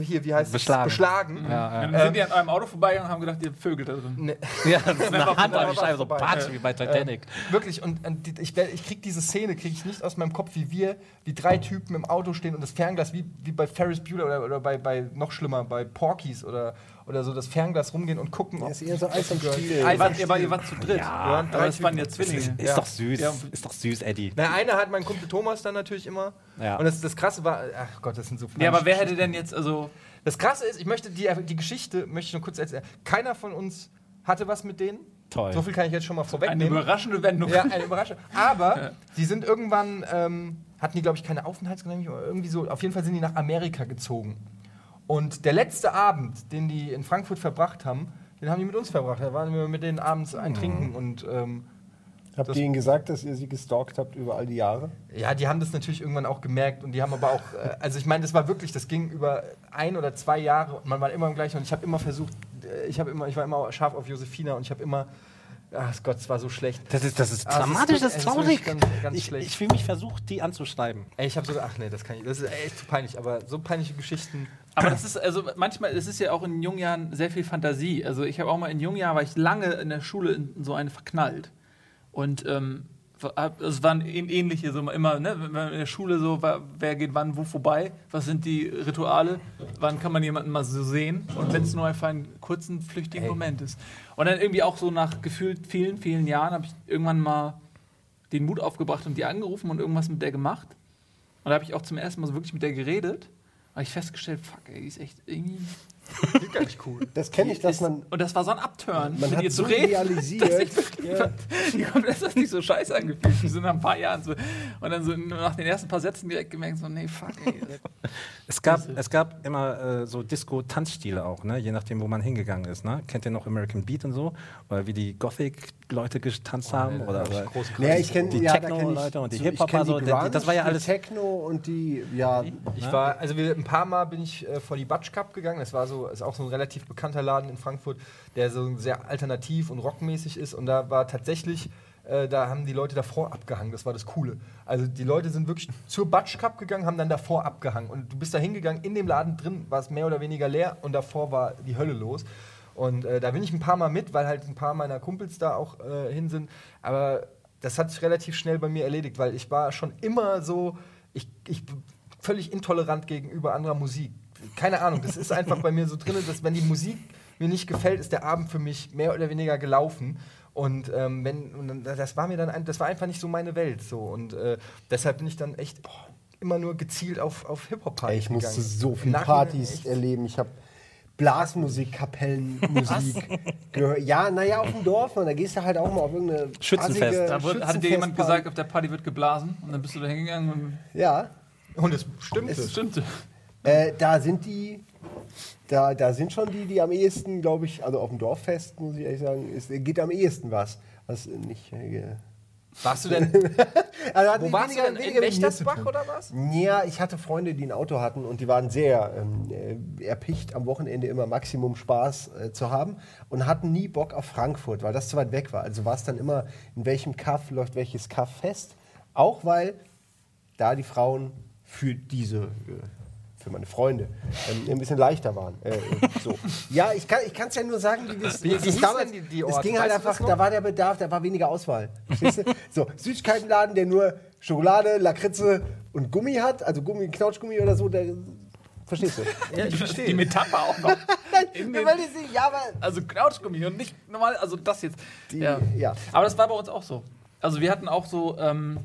hier, wie heißt es?
Beschlagen.
Beschlagen.
Ja,
Dann sind die an eurem Auto vorbeigegangen und haben gedacht, ihr Vögel da drin.
Nee.
ja. ja, das ist eine Hand an die Scheibe, so patsch, wie bei Titanic.
Wirklich, und, und die, ich, ich krieg diese Szene, kriege ich nicht aus meinem Kopf, wie wir, wie drei Typen im Auto stehen und das Fernglas, wie, wie bei Ferris Bueller oder, oder bei, bei, noch schlimmer, bei Porkies oder, oder so, das Fernglas rumgehen und gucken.
Das ist eher so Eis am Stiel.
Ihr wart, ihr, wart, ihr wart zu dritt.
Ja,
aber
drei
das waren ja. Zwillinge.
Ist
Ja.
doch süß.
Ja.
Ist doch süß, Eddie.
Na, einer hat mein Kumpel Thomas dann natürlich immer.
Ja.
Und das, das Krasse war, ach Gott, das sind so
Ja, aber wer hätte denn jetzt, also.
Das Krasse ist, ich möchte die, die Geschichte, möchte ich nur kurz erzählen. Keiner von uns hatte was mit denen.
Toll.
So viel kann ich jetzt schon mal
Eine
vorwegnehmen.
überraschende Wendung.
Ja, eine Überraschung. Aber die sind irgendwann, ähm, hatten die, glaube ich, keine Aufenthaltsgenehmigung oder irgendwie so. Auf jeden Fall sind die nach Amerika gezogen. Und der letzte Abend, den die in Frankfurt verbracht haben, den haben die mit uns verbracht. Da waren wir mit denen abends ein Trinken und ähm,
Habt ihr ihnen gesagt, dass ihr sie gestalkt habt über all die Jahre?
ja, die haben das natürlich irgendwann auch gemerkt und die haben aber auch, äh, also ich meine, das war wirklich, das ging über ein oder zwei Jahre und man war immer im gleichen und ich habe immer versucht, äh, ich habe immer, ich war immer scharf auf Josefina und ich habe immer, ach Gott, es war so schlecht.
Das ist, das ist
Ah,
dramatisch, das ist
das ist
traurig.
ganz- ganz
ich
schlecht.
ich fühle mich versucht, die anzuschreiben.
Ey, ich habe sogar, ach nee, das kann ich, das ist echt zu peinlich, aber so peinliche Geschichten.
Aber das ist, also manchmal, es ist ja auch in jungen Jahren sehr viel Fantasie. Also ich habe auch mal in jungen Jahren, war ich lange in der Schule in so eine verknallt. Und ähm, es waren ähn- ähnliche, so immer, ne, wenn man in der Schule so, wer geht wann wo vorbei, was sind die Rituale, wann kann man jemanden mal so sehen und wenn es nur einfach ein kurzen, flüchtigen
Ey.
Moment ist. Und dann irgendwie auch so nach gefühlt vielen, vielen Jahren habe ich irgendwann mal den Mut aufgebracht und die angerufen und irgendwas mit der gemacht. Und da habe ich auch zum ersten Mal so wirklich mit der geredet. habe ich festgestellt, fuck, ey, die ist echt irgendwie.
Gar nicht cool.
Das kenne ich, dass
ist,
man.
und das war so ein Upturn,
Man
mit
hat
ihr zu
so
reden.
idealisiert.
dass ich
Ja.
Die kommt, das hat sich so scheiße angefühlt. Die sind nach ein paar Jahren so. Und dann so nach den ersten paar Sätzen direkt gemerkt, so, nee, fuck, ey.
Es gab, es gab immer äh, so Disco-Tanzstile auch, ne? je nachdem, wo man hingegangen ist. Ne? Kennt ihr noch American Beat und so? Oder wie die Gothic-Leute getanzt haben? Oder, oder
Ja, ich kenne
Die
ja,
Techno-Leute und die
so-
Hip-Hopper, so,
Grunge,
das war ja
die
alles-
Techno und die, ja,
Ich war, also wir, ein paar Mal bin ich äh, vor die Batsch Cup gegangen. Das war so, ist auch so ein relativ bekannter Laden in Frankfurt, der so sehr alternativ und rockmäßig ist. Und da war tatsächlich, äh, da haben die Leute davor abgehangen. Das war das Coole. Also die Leute sind wirklich zur Batsch Cup gegangen, haben dann davor abgehangen. Und du bist da hingegangen, in dem Laden drin war es mehr oder weniger leer und davor war die Hölle los. Und äh, da bin ich ein paar Mal mit, weil halt ein paar meiner Kumpels da auch äh, hin sind. Aber das hat sich relativ schnell bei mir erledigt, weil ich war schon immer so, ich, ich bin völlig intolerant gegenüber anderer Musik. Keine Ahnung, das ist einfach bei mir so drin, dass wenn die Musik mir nicht gefällt, ist der Abend für mich mehr oder weniger gelaufen. Und ähm, wenn und das war mir dann ein, das war einfach nicht so meine Welt so und äh, deshalb bin ich dann echt boah, immer nur gezielt auf, auf Hip Hop Partys
ich musste
gegangen.
so viele Partys erleben. Ich habe Blasmusik, Kapellenmusik gehört. Ja, naja, auf dem Dorf, man, da gehst du halt auch mal auf irgendeine
Schützenfest.
Da wurde, hatte dir jemand gesagt, auf der Party wird geblasen und dann bist du da hingegangen und
Ja,
Und es stimmte.
es stimmte.
äh, da sind die Da, da sind schon die, die am ehesten, glaube ich, also auf dem Dorffest, muss ich ehrlich sagen, ist, geht am ehesten was. Was nicht. Äh,
Warst du denn,
also
wo warst du denn? In Wächtersbach oder was?
Ja, ich hatte Freunde, die ein Auto hatten und die waren sehr ähm, äh, erpicht, am Wochenende immer Maximum Spaß äh, zu haben und hatten nie Bock auf Frankfurt, weil das zu weit weg war. Also war es dann immer, in welchem Kaff läuft welches Kaff fest. Auch weil da die Frauen für diese, äh, für meine Freunde, ähm, ein bisschen leichter waren. Äh, so. Ja, ich kann es ja nur sagen, wie das,
Wie- wie
damals,
die- die
es ging halt einfach, da war der Bedarf, da war weniger Auswahl. Verstehst du? So, Süßigkeitenladen, der nur Schokolade, Lakritze und Gummi hat, also Gummi, Knautschgummi oder so, der, verstehst du?
Ja, ich verstehe. Die Metapher auch noch. In den,
die ja, aber
also Knautschgummi und nicht normal, also das jetzt. ja.
ja.
Aber das war bei uns auch so. Also wir hatten auch so, ähm,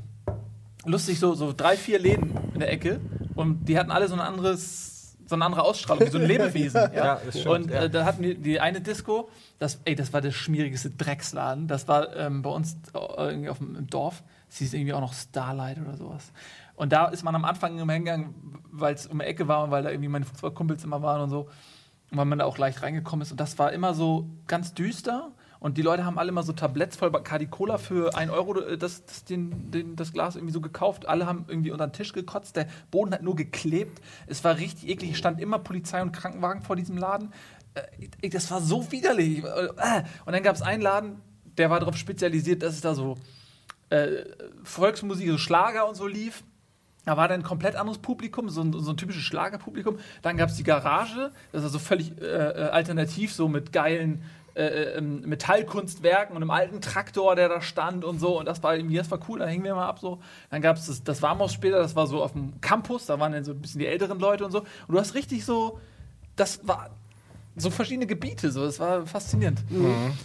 lustig, so, so drei, vier Läden in der Ecke und die hatten alle so ein anderes, so eine andere Ausstrahlung, wie so ein Lebewesen. ja.
Ja, das stimmt,
und äh, da hatten wir die eine Disco, das, ey, das war der schmierigste Drecksladen. Das war ähm, bei uns äh, irgendwie auf dem, im Dorf. Es hieß irgendwie auch noch Starlight oder sowas. Und da ist man am Anfang immer hingegangen, weil es um die Ecke war und weil da irgendwie meine Fußballkumpels immer waren und so. Und weil man da auch leicht reingekommen ist. Und das war immer so ganz düster. Und die Leute haben alle immer so Tabletts voll Bacardi Cola für 1 Euro äh, das, das, den, den, das Glas irgendwie so gekauft. Alle haben irgendwie unter den Tisch gekotzt. Der Boden hat nur geklebt. Es war richtig eklig. Es stand immer Polizei und Krankenwagen vor diesem Laden. Äh, das war so widerlich. Äh, Und dann gab es einen Laden, der war darauf spezialisiert, dass es da so äh, Volksmusik, so Schlager und so lief. Da war dann ein komplett anderes Publikum, so ein, so ein typisches Schlagerpublikum. Dann gab es die Garage, das ist so völlig äh, alternativ, so mit geilen äh, ähm, Metallkunstwerken und einem alten Traktor, der da stand und so. Und das war irgendwie, das war cool, da hingen wir mal ab so. Dann gab es das, das Warmhaus später, das war so auf dem Campus, da waren dann so ein bisschen die älteren Leute und so. Und du hast richtig so, das war so verschiedene Gebiete, so, das war faszinierend.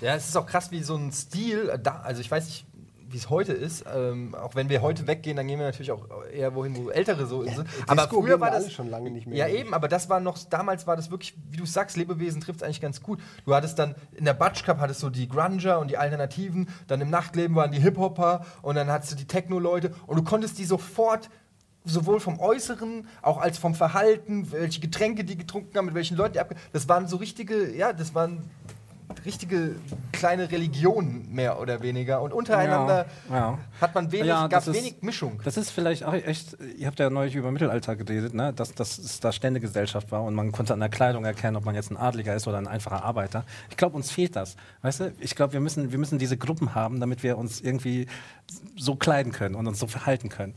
Ja, es ist auch krass, wie so ein Stil, äh, da, also ich weiß nicht, wie es heute ist. Ähm, auch wenn wir heute weggehen, dann gehen wir natürlich auch eher wohin, wo Ältere so sind. Aber
Disco
früher war das
schon lange nicht mehr.
Ja, eben, aber das war noch, damals war das wirklich, wie du sagst, Lebewesen trifft es eigentlich ganz gut. Du hattest dann, in der Butch Cup hattest du die Grunger und die Alternativen, dann im Nachtleben waren die Hip-Hopper und dann hattest du die Techno-Leute und du konntest die sofort sowohl vom Äußeren, auch als vom Verhalten, welche Getränke die getrunken haben, mit welchen Leuten die abge... Das waren so richtige, ja, das waren richtige kleine Religionen, mehr oder weniger. Und untereinander
Ja, ja.
hat man wenig,
Ja,
gab
ist-
wenig Mischung.
Das ist vielleicht auch echt, ihr habt ja neulich über Mittelalter geredet, ne? dass, dass es da Ständegesellschaft war und man konnte an der Kleidung erkennen, ob man jetzt ein Adliger ist oder ein einfacher Arbeiter. Ich glaube, uns fehlt das. Weißt du, ich glaube, wir müssen, wir müssen diese Gruppen haben, damit wir uns irgendwie so kleiden können und uns so verhalten können.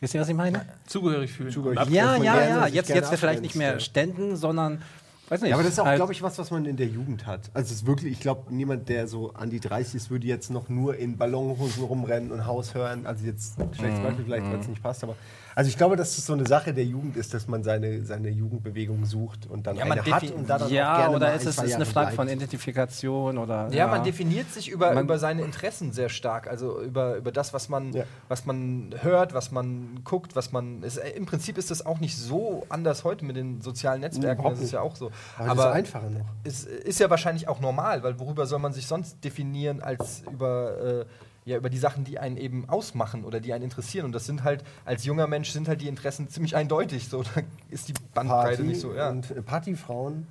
Wisst ihr, was ich meine?
Zugehörig fühlen.
Zugehörig.
Ja, ja, ja. Jetzt, jetzt vielleicht nicht mehr Ständen, sondern, weiß nicht.
Ja, aber das ist auch,
halt-
glaube ich, was, was man in der Jugend hat. Also es ist wirklich, ich glaube, niemand, der so an die 30 ist, würde jetzt noch nur in Ballonhosen rumrennen und Haus hören. Also jetzt
Mhm.
schlechtes Beispiel vielleicht, weil es nicht passt, aber also ich glaube, dass es so eine Sache der Jugend ist, dass man seine, seine Jugendbewegung sucht und dann
Ja, man
eine hat und da dann auch
ja,
gerne
oder ist es ist eine Frage von. Identifikation oder.
Ja, man definiert sich über,
Man-
über seine Interessen sehr stark, also über, über das, was man,
Ja.
was man hört, was man guckt, was man. Ist, äh, Im Prinzip ist das auch nicht so anders heute mit den sozialen Netzwerken,
Überhaupt
das ist ja auch so.
Aber, das ist einfacher noch.
es ist ja wahrscheinlich auch normal, weil worüber soll man sich sonst definieren als über, äh, ja, über die Sachen, die einen eben ausmachen oder die einen interessieren. Und das sind halt, als junger Mensch sind halt die Interessen ziemlich eindeutig. So, da ist die Bandbreite
Party
nicht so. Ja.
und äh, Partyfrauen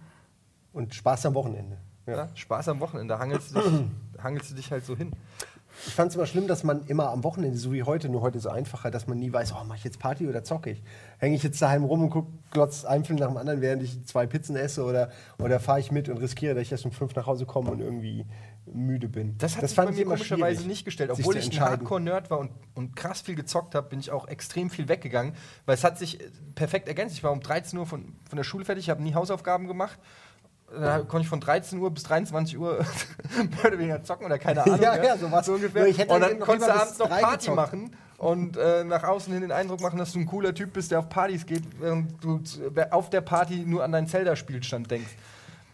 und Spaß am Wochenende. Ja.
Ja, Spaß am Wochenende, da hangelst du dich, hangelst du dich halt so hin.
Ich fand es immer schlimm, dass man immer am Wochenende, so wie heute, nur heute so einfacher, dass man nie weiß, oh, mache ich jetzt Party oder zocke ich? Hänge ich jetzt daheim rum und guck, glotz einen Film nach dem anderen, während ich zwei Pizzen esse oder, oder fahre ich mit und riskiere, dass ich erst um fünf nach Hause komme und irgendwie müde bin.
Das hat sich bei mir
immer
komischerweise
schwierig,
nicht gestellt. Obwohl ich ein. Hardcore-Nerd war und, und krass viel gezockt habe, bin ich auch extrem viel weggegangen. Weil es hat sich äh, perfekt ergänzt. Ich war um 13 Uhr von, von der Schule fertig, habe nie Hausaufgaben gemacht. Dann konnte ich von 13 Uhr bis 23 Uhr mehr oder weniger zocken oder keine Ahnung.
Ja, ja, sowas.
So ungefähr.
Nur ich hätte
und
dann
konntest du abends noch Party
gezockt.
machen und äh, nach außen hin den Eindruck machen, dass du ein cooler Typ bist, der auf Partys geht, während du zu- auf der Party nur an deinen Zelda-Spielstand denkst.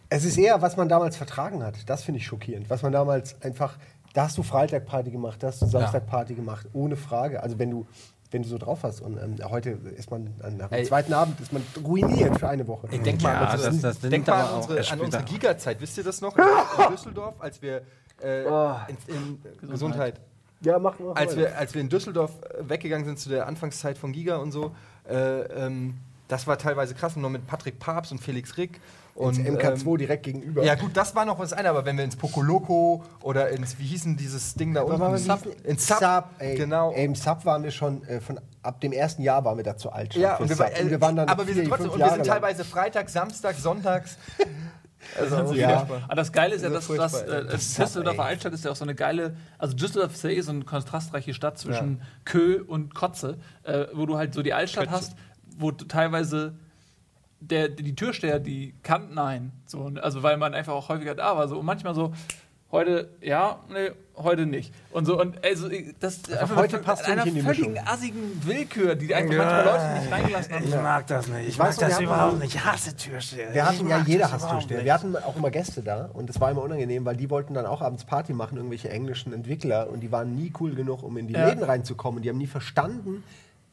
Es ist eher, was man damals vertragen hat. Das finde ich schockierend. Was man damals einfach, da hast du Freitag-Party gemacht, da hast du Samstag-Party gemacht, ohne Frage. Also wenn du, wenn du so drauf hast. Und ähm, heute ist man, nach dem
Ey.
zweiten Abend ist man ruiniert für eine Woche.
Ich denk mal,
Ja,
an unsere,
das- das sind
denk mal an
auch
unsere, an unsere. Giga-Zeit. Wisst ihr das noch? In, in Düsseldorf, als wir äh,
Oh.
in, in Gesundheit.
Ja, mach mal.
Als wir, als wir in Düsseldorf äh, weggegangen sind zu der Anfangszeit von Giga und so, äh, ähm, das war teilweise krass. Und noch mit Patrick Papst und Felix Rick. Und,
Und MK2
ähm,
direkt gegenüber.
ja gut, das war noch was eine, aber wenn wir ins Pokoloko oder ins, wie hießen dieses Ding da
Aber
unten? Sub, ins Sub,
Sub, ey,
genau.
Ey, Im Sub waren wir schon, äh, von, ab dem ersten Jahr waren wir da zu alt schon.
ja, und wir, äh,
Und wir waren dann
aber wir sind
vier,
trotzdem, und wir sind teilweise Freitag, Samstag, Sonntags. Also,
Ja.
Aber das Geile ist ja,
Das
dass, dass äh,
ey.
Düsseldorfer. Altstadt ist ja auch so eine geile, also Düsseldorf ist ja eh so eine kontrastreiche Stadt zwischen Kö und Kotze, äh, wo du halt so die Altstadt hast, wo du teilweise der, die Türsteher, die kannten einen, so, also weil man einfach auch häufiger da war, so und manchmal so, heute ja, nee, heute nicht. Und so, und also das einfach
heute
mit
passt du
einer
nicht in die
völligen
Mischung.
assigen Willkür, die einfach manchmal Leute nicht reingelassen haben.
Ich mag das nicht. Ich
weiß
mag das überhaupt nicht. Ich hasse Türsteher.
Wir hatten
Ich
ja jeder hasst Türsteher.
nicht.
Wir hatten auch immer Gäste da und das war immer unangenehm, weil die wollten dann auch abends Party machen, irgendwelche englischen Entwickler und die waren nie cool genug, um in die
Ja.
Läden reinzukommen. Die haben nie verstanden,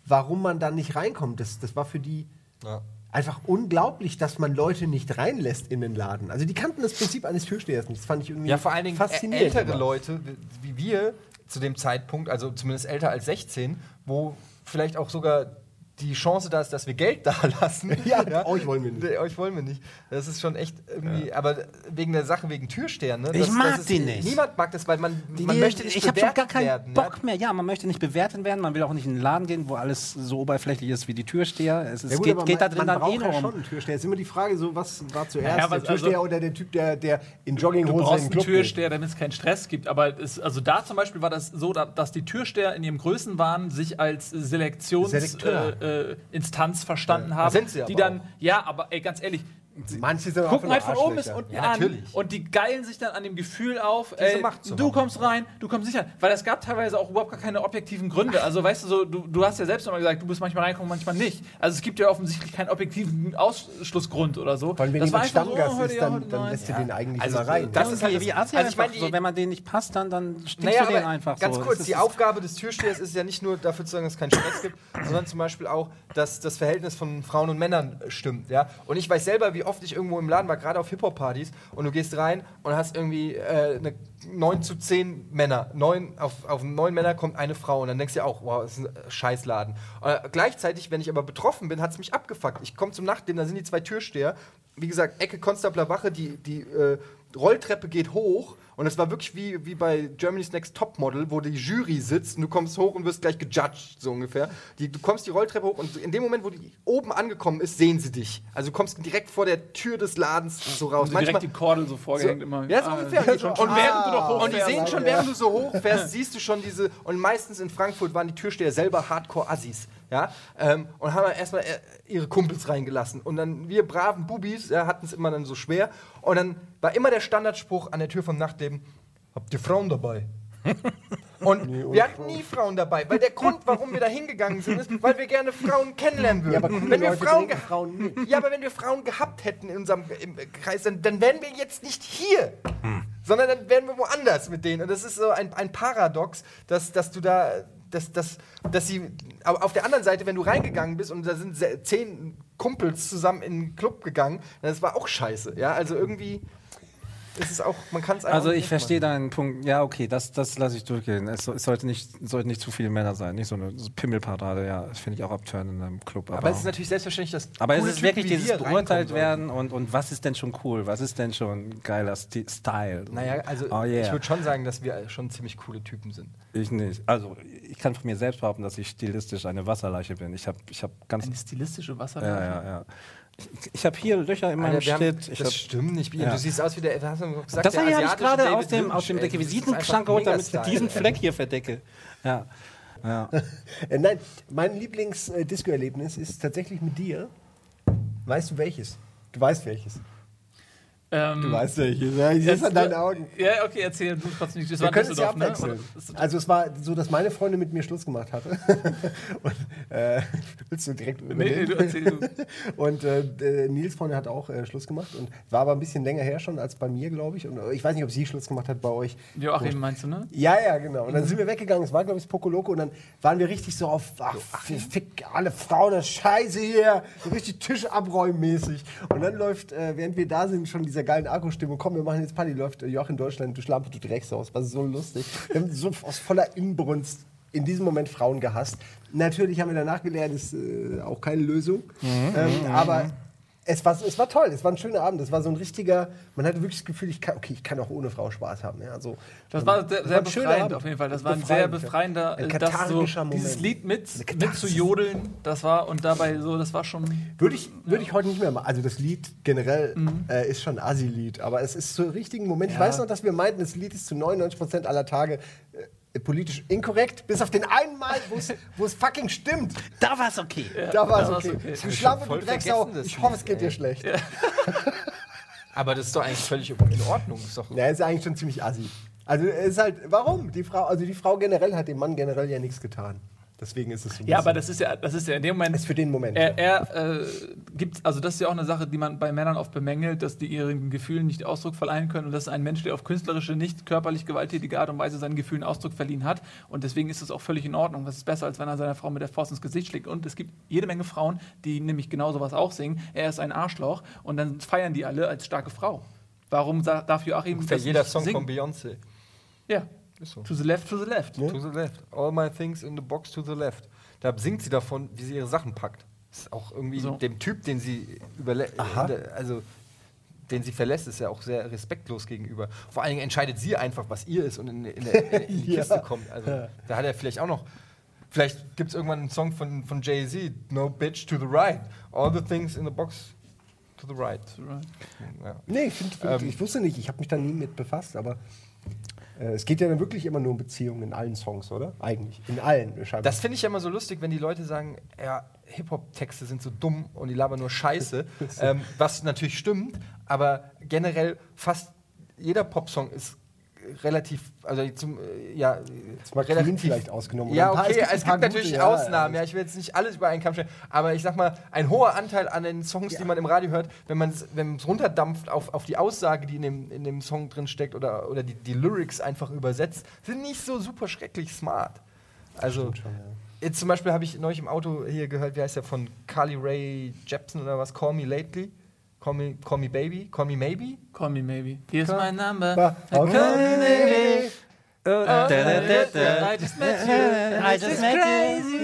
warum man dann nicht reinkommt. Das, das war für die
Ja.
Einfach unglaublich, dass man Leute nicht reinlässt in den Laden. Also die kannten das Prinzip eines Türstehers nicht. Das fand ich irgendwie
Ja, vor allen Dingen ä-
faszinierend.
ältere. Leute, wie wir zu dem Zeitpunkt, also zumindest älter als 16, wo vielleicht auch sogar die Chance da ist, dass wir Geld da lassen.
Ja, euch wollen wir nicht.
Nee, euch wollen wir nicht. Das ist schon echt irgendwie, aber wegen der Sache wegen Türstern, ne?
Ich
das,
mag
das ist,
die nicht.
Niemand mag das, weil man,
Die-
man möchte nicht
ich habe schon gar keinen
werden.
Bock mehr. Ja, man möchte nicht bewertet werden. Man will auch nicht in einen Laden gehen, wo alles so oberflächlich ist wie die Türsteher. Es ist,
Ja gut,
geht, geht da
man,
drin
man
dann eh
ja
nur um.
schon einen Türsteher. Es ist immer die Frage, so, was war zuerst,
Naja, was-
der Türsteher
also-
oder der Typ, der, der in
Du
Jogginghose in
brauchst
den
einen? Türsteher, damit es keinen Stress gibt. Aber es, also da zum Beispiel war das so, da- dass die Türsteher in ihrem Größenwahn sich als Selektionsinstanz
Selekteur.
äh, äh, Instanz verstanden haben.
sind sie
die
aber
dann, ja, aber ey, ganz ehrlich,
Manche sind
gucken halt von oben bis unten
Ja,
an
natürlich.
und die geilen sich dann an dem Gefühl auf, ey, du
haben.
kommst rein, du kommst nicht rein. Weil es gab teilweise auch überhaupt gar keine objektiven Gründe. Also weißt du so, du, du hast ja selbst nochmal gesagt, du bist manchmal reinkommen, manchmal nicht. Also es gibt ja offensichtlich keinen objektiven Ausschlussgrund oder so.
Allem, wenn
das
jemand
einfach so,
Stammgast
oh,
ist,
ja,
dann, dann lässt du den eigentlich
Also,
immer rein.
das
Das
ist halt
wie,
das-
wie Asi
also ich meine,
einfach. so, wenn man denen nicht passt, dann, dann stinkst
Naja,
du
aber
einfach
ganz
so.
kurz,
Das
die Aufgabe des Türstehers ist ja nicht nur dafür zu sorgen, dass es keinen Stress gibt, sondern zum Beispiel auch, dass das Verhältnis von Frauen und Männern stimmt. Ja? Und ich weiß selber, wie oft ich irgendwo im Laden war, gerade auf Hip-Hop-Partys, und du gehst rein und hast irgendwie äh, eine 9 zu 10 Männer. Neun, auf, auf neun Männer kommt eine Frau und dann denkst du ja auch, wow, das ist ein äh, Scheißladen. Äh, gleichzeitig, wenn ich aber betroffen bin, hat es mich abgefuckt. Ich komme zum Nachtleben, da sind die zwei Türsteher. Wie gesagt, Ecke Konstabler Wache, die, die äh, Rolltreppe geht hoch und es war wirklich wie, wie bei Germany's Next Topmodel, wo die Jury sitzt und du kommst hoch und wirst gleich gejudged, so ungefähr. Die, du kommst die Rolltreppe hoch und in dem Moment, wo die oben angekommen ist, sehen sie dich. Also du kommst direkt vor der Tür des Ladens so raus.
Also direkt die Kordel so vorgehängt immer.
Ja, so
Ah,
ungefähr.
ja,
Und,
schon.
und,
Und während du doch
und die sehen schon, während du so hochfährst, siehst du schon diese. Und meistens in Frankfurt waren die Türsteher selber Hardcore-Assis. Ja, ähm, und haben dann erstmal äh, ihre Kumpels reingelassen. Und dann wir braven Bubis ja, hatten es immer dann so schwer. Und dann war immer der Standardspruch an der Tür vom Nachtleben: Habt ihr Frauen dabei? Und wir hatten nie Frauen dabei, weil der Grund, warum wir da hingegangen sind, ist, weil wir gerne Frauen kennenlernen würden.
Ja, aber
wenn wir
Leute
Frauen,
Frauen
ja, aber wenn wir Frauen gehabt hätten in unserem im Kreis, dann, dann wären wir jetzt nicht hier, sondern dann wären wir woanders mit denen. Und das ist so ein, ein Paradox, dass, dass du da, dass, dass, dass sie, aber auf der anderen Seite, wenn du reingegangen bist und da sind zehn Kumpels zusammen in den Club gegangen, das war auch scheiße. Ja, also irgendwie ist es auch, man kann es
Also ich verstehe deinen Punkt. Ja, okay, das, das lasse ich durchgehen. Es, es sollte nicht, sollten nicht zu viele Männer sein. Nicht so eine so Pimmelparade, ja. Das finde ich auch abtören in einem Club.
Aber es ist natürlich selbstverständlich, dass
aber es ist wirklich dieses beurteilt werden und, und was ist denn schon cool? Was ist denn schon geiler Sti Style?
Naja, also
oh, yeah.
ich würde schon sagen, dass wir schon ziemlich coole Typen sind.
Ich nicht. Also ich kann von mir selbst behaupten, dass ich stilistisch eine Wasserleiche bin. Ich habe ich hab ganz...
Eine stilistische
Ja,
Wasserleiche.
ja, ja. Ich, ich habe hier Löcher in meinem
Alter,
Schnitt.
Das
hab,
stimmt nicht.
Ja.
Du siehst aus wie der. Hast du gesagt,
das habe ich gerade aus dem, aus dem Requisitenschrank geholt, damit ich diesen. Fleck hier verdecke. Ja. ja.
Äh, nein, mein Lieblings-Disco-Erlebnis ist tatsächlich mit dir. Weißt du welches? Du weißt welches.
Ähm,
Du weißt. Ja, ich sehe es an deinen Augen.
Ja, okay, erzähl du trotzdem nicht. Das
Wir können es ja
ne?
abwechseln.
Das-
Also es war so, dass meine Freundin mit mir Schluss gemacht hatte. Und, äh, willst du direkt
Nee,
übernehmen?
du erzähl du.
Und äh, Nils Freundin hat auch äh, Schluss gemacht und war aber ein bisschen länger her schon als bei mir, glaube ich. Und äh, ich weiß nicht, ob sie Schluss gemacht hat bei euch.
Joachim meinst du, ne?
Ja, ja, genau. Und dann sind wir weggegangen. Es war, glaube ich, das Pokoloko. Und dann waren wir richtig so auf, ach, fick alle Frauen, das Scheiße hier. So richtig Tisch abräumen mäßig. Und dann läuft, äh, während wir da sind, schon dieser geilen Akkustimmung. Komm, wir machen jetzt Party. Läuft Joachim Deutschland, du Schlampe, du Dreckshaus. War so lustig. Wir haben so aus voller Inbrunst in diesem Moment Frauen gehasst. Natürlich haben wir danach gelernt, ist äh, auch keine Lösung. ähm, aber es war, es war toll, es war ein schöner Abend. Es war so ein richtiger, man hatte wirklich das Gefühl, ich kann, okay, ich kann auch ohne Frau Spaß haben. Ja, so.
Das war sehr, sehr befreiend
Abend.
auf jeden Fall. Das war ein sehr
Befreiend, ja.
befreiender,
Ein
das so, dieses Lied mit, mit zu jodeln, das war und dabei so, das war schon.
Würde ich, würde ich heute nicht mehr machen. Also das Lied generell äh, ist schon ein Assi-Lied, aber es ist zur richtigen Moment. Ich weiß noch, dass wir meinten, das Lied ist zu 99% aller Tage äh, politisch inkorrekt, bis auf den einen Mal, wo es- fucking stimmt.
Da war es okay.
Da war es
war's
okay.
okay.
Du Schlampe, du Drecksau, ich hoffe, es geht dir schlecht.
Aber das ist doch eigentlich völlig in Ordnung. Ist doch
Ja, ist eigentlich schon ziemlich assi. Also es ist halt, warum? Die Frau, also die Frau generell hat dem Mann generell ja nichts getan. Deswegen ist es so. ein
Ja, aber das ist ja, das ist ja in dem Moment.
ist für den Moment.
Er, er äh, gibt, also das ist ja auch eine Sache, die man bei Männern oft bemängelt, dass die ihren Gefühlen nicht Ausdruck verleihen können und das ist ein Mensch, der auf künstlerische, nicht körperlich gewalttätige Art und Weise seinen Gefühlen Ausdruck verliehen hat und deswegen ist es auch völlig in Ordnung. Das ist besser, als wenn er seiner Frau mit der Faust ins Gesicht schlägt und es gibt jede Menge Frauen, die nämlich genau sowas auch singen. Er ist ein Arschloch und dann feiern die alle als starke Frau. Warum darf Joachim das
jeder
nicht
Song
singen?
von Beyoncé.
Ja.
So.
To the left, to the left.
To the left. All my things in the box to the left. Da singt sie davon, wie sie ihre Sachen packt. Das ist auch irgendwie
So.
dem Typ, den sie überlä also den sie verlässt, ist ja auch sehr respektlos gegenüber. Vor allen Dingen entscheidet sie einfach, was ihr ist und in, in, der- in die
Ja.
Kiste kommt. Also da hat er vielleicht auch noch. Vielleicht gibt es irgendwann einen Song von, von Jay-Z, No Bitch to the Right. All the things in the box to the right. Ja.
Nee, ich, find, find,
Ähm,
ich wusste nicht, ich habe mich da nie mit befasst, aber äh, es geht ja dann wirklich immer nur um Beziehungen in allen Songs, oder? Eigentlich. In allen. scheinbar.
Das finde ich ja immer so lustig, wenn die Leute sagen, ja, Hip-Hop-Texte sind so dumm und die labern nur Scheiße. ähm, was natürlich stimmt, aber generell fast jeder Popsong ist relativ, also zum, äh, ja,
mal Clean vielleicht ausgenommen,
Ja, okay,
es gibt
es gibt natürlich
gute, ja,
Ausnahmen.
ja.
Ja, ich will jetzt nicht alles über einen Kamm stellen, aber ich sag mal, ein hoher Anteil an den Songs, die man im Radio hört, wenn man es runterdampft auf, auf die Aussage, die in dem, in dem Song drin steckt oder, oder die, die Lyrics einfach übersetzt, sind nicht so super schrecklich smart. Also, jetzt zum Beispiel habe ich neulich im Auto hier gehört, wie heißt der von Carly Ray Jepsen oder was? Call Me Lately? Call Me, call me Baby? Call Me Maybe?
Call me maybe. Here's
Call-
my number.
Ba-
Call
Okay.
me maybe.
Da, da.
I just met you.
I just met you.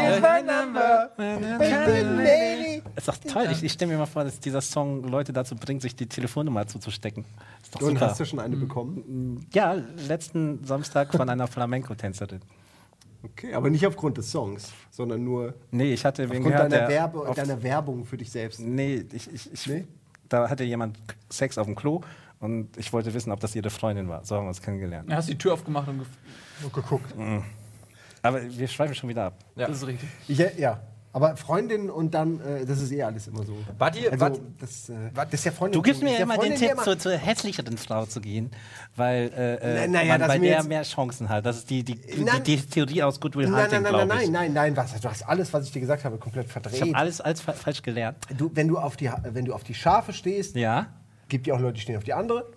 Here's my number!
Baby.
Ist doch toll. Ich, ich stelle mir mal vor, dass dieser Song Leute dazu bringt, sich die Telefonnummer zuzustecken. Ist doch
Und
super.
hast du schon eine bekommen?
Ja, letzten Samstag von einer Flamenco-Tänzerin.
Okay, aber nicht aufgrund des Songs, sondern nur
Nee, ich hatte wegen
aufgrund
gehört,
deiner,
der
Werbe,
auf-
deiner Werbung für dich selbst.
Nee, ich, ich, ich,
Nee?
da hatte jemand Sex auf dem Klo und ich wollte wissen, ob das ihre Freundin war. So haben wir uns kennengelernt.
Dann hast die Tür aufgemacht und gef-
geguckt.
Aber wir schweifen schon wieder ab.
Ja.
Das ist richtig.
Ich, ja, aber Freundin und dann, äh, das ist eh alles immer so.
Wart ihr-
also,
wart-
das, äh, das ist ja Freundin.
Du gibst mir
ja
immer den
Freundin, die
Tipp,
immer-
zu, zur hässlicheren Frau zu gehen, weil äh, äh,
Na- na ja,
man bei der
jetzt-
mehr Chancen hat. Das ist die, die, die,
Nein.
die Theorie aus Good Will
Nein,
Hunting,
nein, nein, nein,
glaube ich.
nein, nein, nein, was, du hast alles, was ich dir gesagt habe, komplett
Ich
verdreht.
habe alles, alles fa- falsch gelernt.
Du, wenn, du auf die, wenn du auf die Schafe stehst,
Ja.
Gibt ja auch Leute, die stehen auf die andere.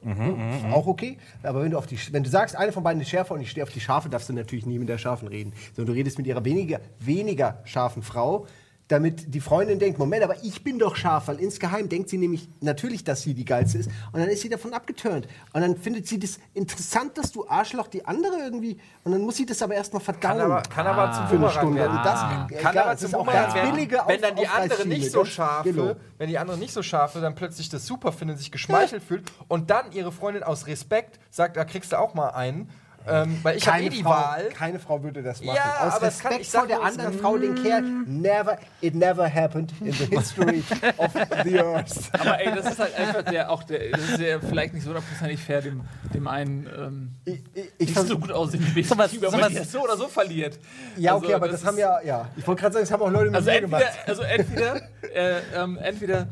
Ist auch okay. Aber wenn du, auf die, wenn du sagst, eine von beiden ist schärfer und ich stehe auf die Schafe, darfst du natürlich nie mit der Schafen reden. Sondern du redest mit ihrer weniger, weniger scharfen Frau, damit die Freundin denkt, Moment, aber ich bin doch scharf, weil insgeheim denkt sie nämlich natürlich, dass sie die geilste ist und dann ist sie davon abgeturnt. Und dann findet sie das interessant, dass du Arschloch die andere irgendwie und dann muss sie das aber erstmal verdauen.
Kann aber, kann aber zum
für eine
Bumerang
Stunde.
werden.
Und das,
kann
klar,
aber
das
zum
ist auch
Bumerang
ganz
werden,
billige
wenn dann die andere nicht so
ganz
scharfe,
genau.
wenn die andere nicht so scharfe, dann plötzlich das super findet, sich geschmeichelt fühlt und dann ihre Freundin aus Respekt sagt, da kriegst du auch mal einen, ähm, weil ich habe eh die
Frau,
Wahl.
Keine Frau würde das machen.
Ja,
Aus
aber es kann-
Respekt
ich
vor der anderen Frau den Kerl. Never, it never happened in the history of the earth.
Aber ey, das ist halt einfach der, auch der, das ist ja vielleicht nicht so hundertprozentig fair, dem, dem einen ähm,
Ich, ich, ich
nicht so gut aussehende
Sowas-
Gegenüber,
sowas-
weil der so oder so verliert.
ja,
Also,
okay, aber das,
ist-
haben ja, ja. Ich wollte gerade sagen, das haben auch Leute mit
Also
mir
entweder,
gemacht.
also entweder, äh, ähm, entweder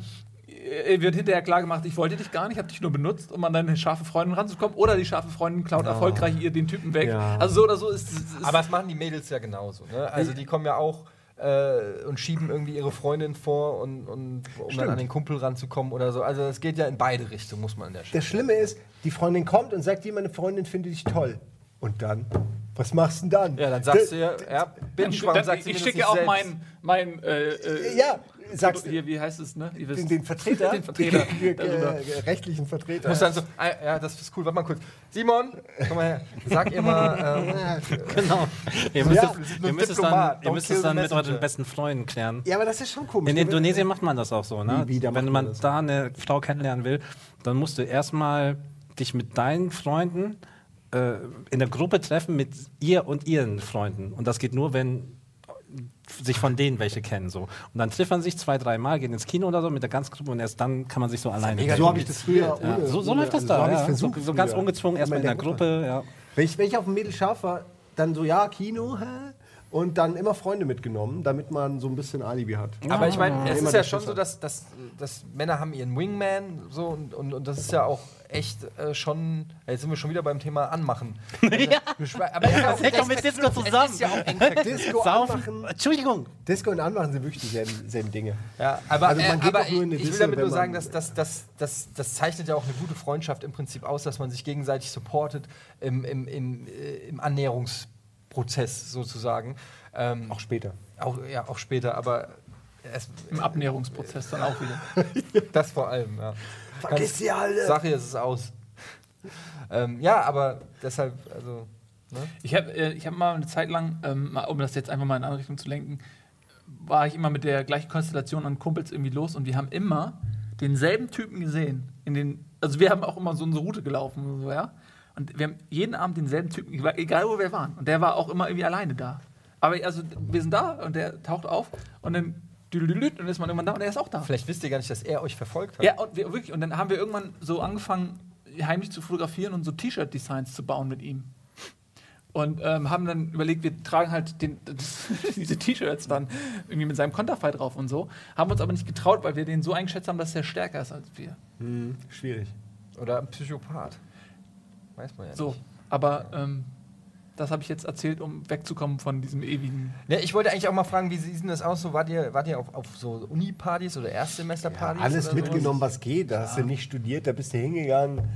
wird hinterher klar gemacht, ich wollte dich gar nicht, ich habe dich nur benutzt, um an deine scharfe Freundin ranzukommen, oder die scharfe Freundin klaut erfolgreich ihr den Typen weg.
Ja.
Also so oder so ist, ist
Aber das machen die Mädels ja genauso. Ne? Also die kommen ja auch äh, und schieben irgendwie ihre Freundin vor, und, und, um dann an den Kumpel ranzukommen oder so. Also es geht ja in beide Richtungen, muss man an der Stelle.
Das Schlimme ist, die Freundin kommt und sagt dir, meine Freundin findet dich toll. Und dann? Was machst du denn dann?
Ja, dann sagst du ja, ja, binge, warum
Dann-
sagt sie
ich schicke auch
selbst?
meinen, mein, äh, äh,
Ja, sagst du
hier, wie heißt es, ne? Ihr wisst.
den, den Vertreter,
Den Vertreter.
den, äh, rechtlichen Vertreter.
Muss dann so, ah, ja, das ist cool. Warte mal kurz. Simon, komm mal her. Sag ihr mal, ähm,
Genau. Ihr müsst,
Ja,
es, ihr müsst es dann, ihr müsst es dann mit euren besten Freunden klären.
ja, aber das ist schon komisch.
In Indonesien macht man das auch so, ne?
Wie, wie,
Wenn
man das?
da eine Frau kennenlernen will, dann musst du erstmal dich mit deinen Freunden äh, in der Gruppe treffen mit ihr und ihren Freunden. Und das geht nur, wenn sich von denen welche kennen. So. Und dann trifft man sich zwei, drei Mal, gehen ins Kino oder so mit der ganzen Gruppe und erst dann kann man sich so alleine
So habe ich das früher.
ja,
ohne-
so, so
ohne-
läuft das
also
da.
So
ja.
versucht.
so, so ganz ungezwungen, erstmal in der Gruppe. Ja.
Wenn ich, wenn ich auf dem Mädel scharf war, dann so, ja, Kino, hä? Und dann immer Freunde mitgenommen, damit man so ein bisschen Alibi hat.
Aber ich meine, es ist ja schon so, dass, dass, dass Männer haben ihren Wingman so und, und, und das ist ja auch echt äh, schon. Jetzt sind wir schon wieder beim Thema Anmachen. ja. Aber es ist auch-
hängt doch mit Disco zusammen.
ist ja auch eng verknüpft.
Disco anmachen,
Entschuldigung.
Disco und anmachen sind wirklich dieselben selben Dinge.
Ja, aber,
Also man
äh,
geht
aber
nur in eine
ich will
Disse,
damit nur sagen, dass das, das, das, das zeichnet ja auch eine gute Freundschaft im Prinzip aus, dass man sich gegenseitig supportet im, im, im, äh, im Annäherungsprozess sozusagen. Ähm,
Auch später.
auch, ja, auch später, aber es,
Im Abnäherungsprozess dann auch wieder.
das vor allem, ja.
Vergiss sie alle!
Sache ist es aus. ähm, ja, aber deshalb, also. Ne?
Ich habe äh, ich hab mal eine Zeit lang, ähm, um das jetzt einfach mal in eine andere Richtung zu lenken, war ich immer mit der gleichen Konstellation an Kumpels irgendwie los und wir haben immer denselben Typen gesehen. In den, also wir haben auch immer so unsere Route gelaufen und so, ja. Und wir haben jeden Abend denselben Typen, egal wo wir waren. Und der war auch immer irgendwie alleine da. Aber also wir sind da und der taucht auf und dann und dann ist man irgendwann da und er ist auch da.
Vielleicht wisst ihr gar nicht, dass er euch verfolgt hat.
Ja, und wir, wirklich. Und dann haben wir irgendwann so angefangen, heimlich zu fotografieren und so T-Shirt-Designs zu bauen mit ihm. Und ähm, haben dann überlegt, wir tragen halt den, diese T-Shirts dann irgendwie mit seinem Konterfei drauf und so. Haben uns aber nicht getraut, weil wir den so eingeschätzt haben, dass er stärker ist als wir.
Hm, schwierig.
Oder ein Psychopath. Weiß man ja
So.
nicht.
Aber ähm, das habe ich jetzt erzählt, um wegzukommen von diesem ewigen.
Ne, ich wollte eigentlich auch mal fragen, wie sieht denn das aus? So, wart ihr, wart ihr auf, auf so Uni-Partys oder Erstsemesterpartys?
Alles
oder sowas?
mitgenommen, was geht. Da hast du nicht studiert, da bist du hingegangen.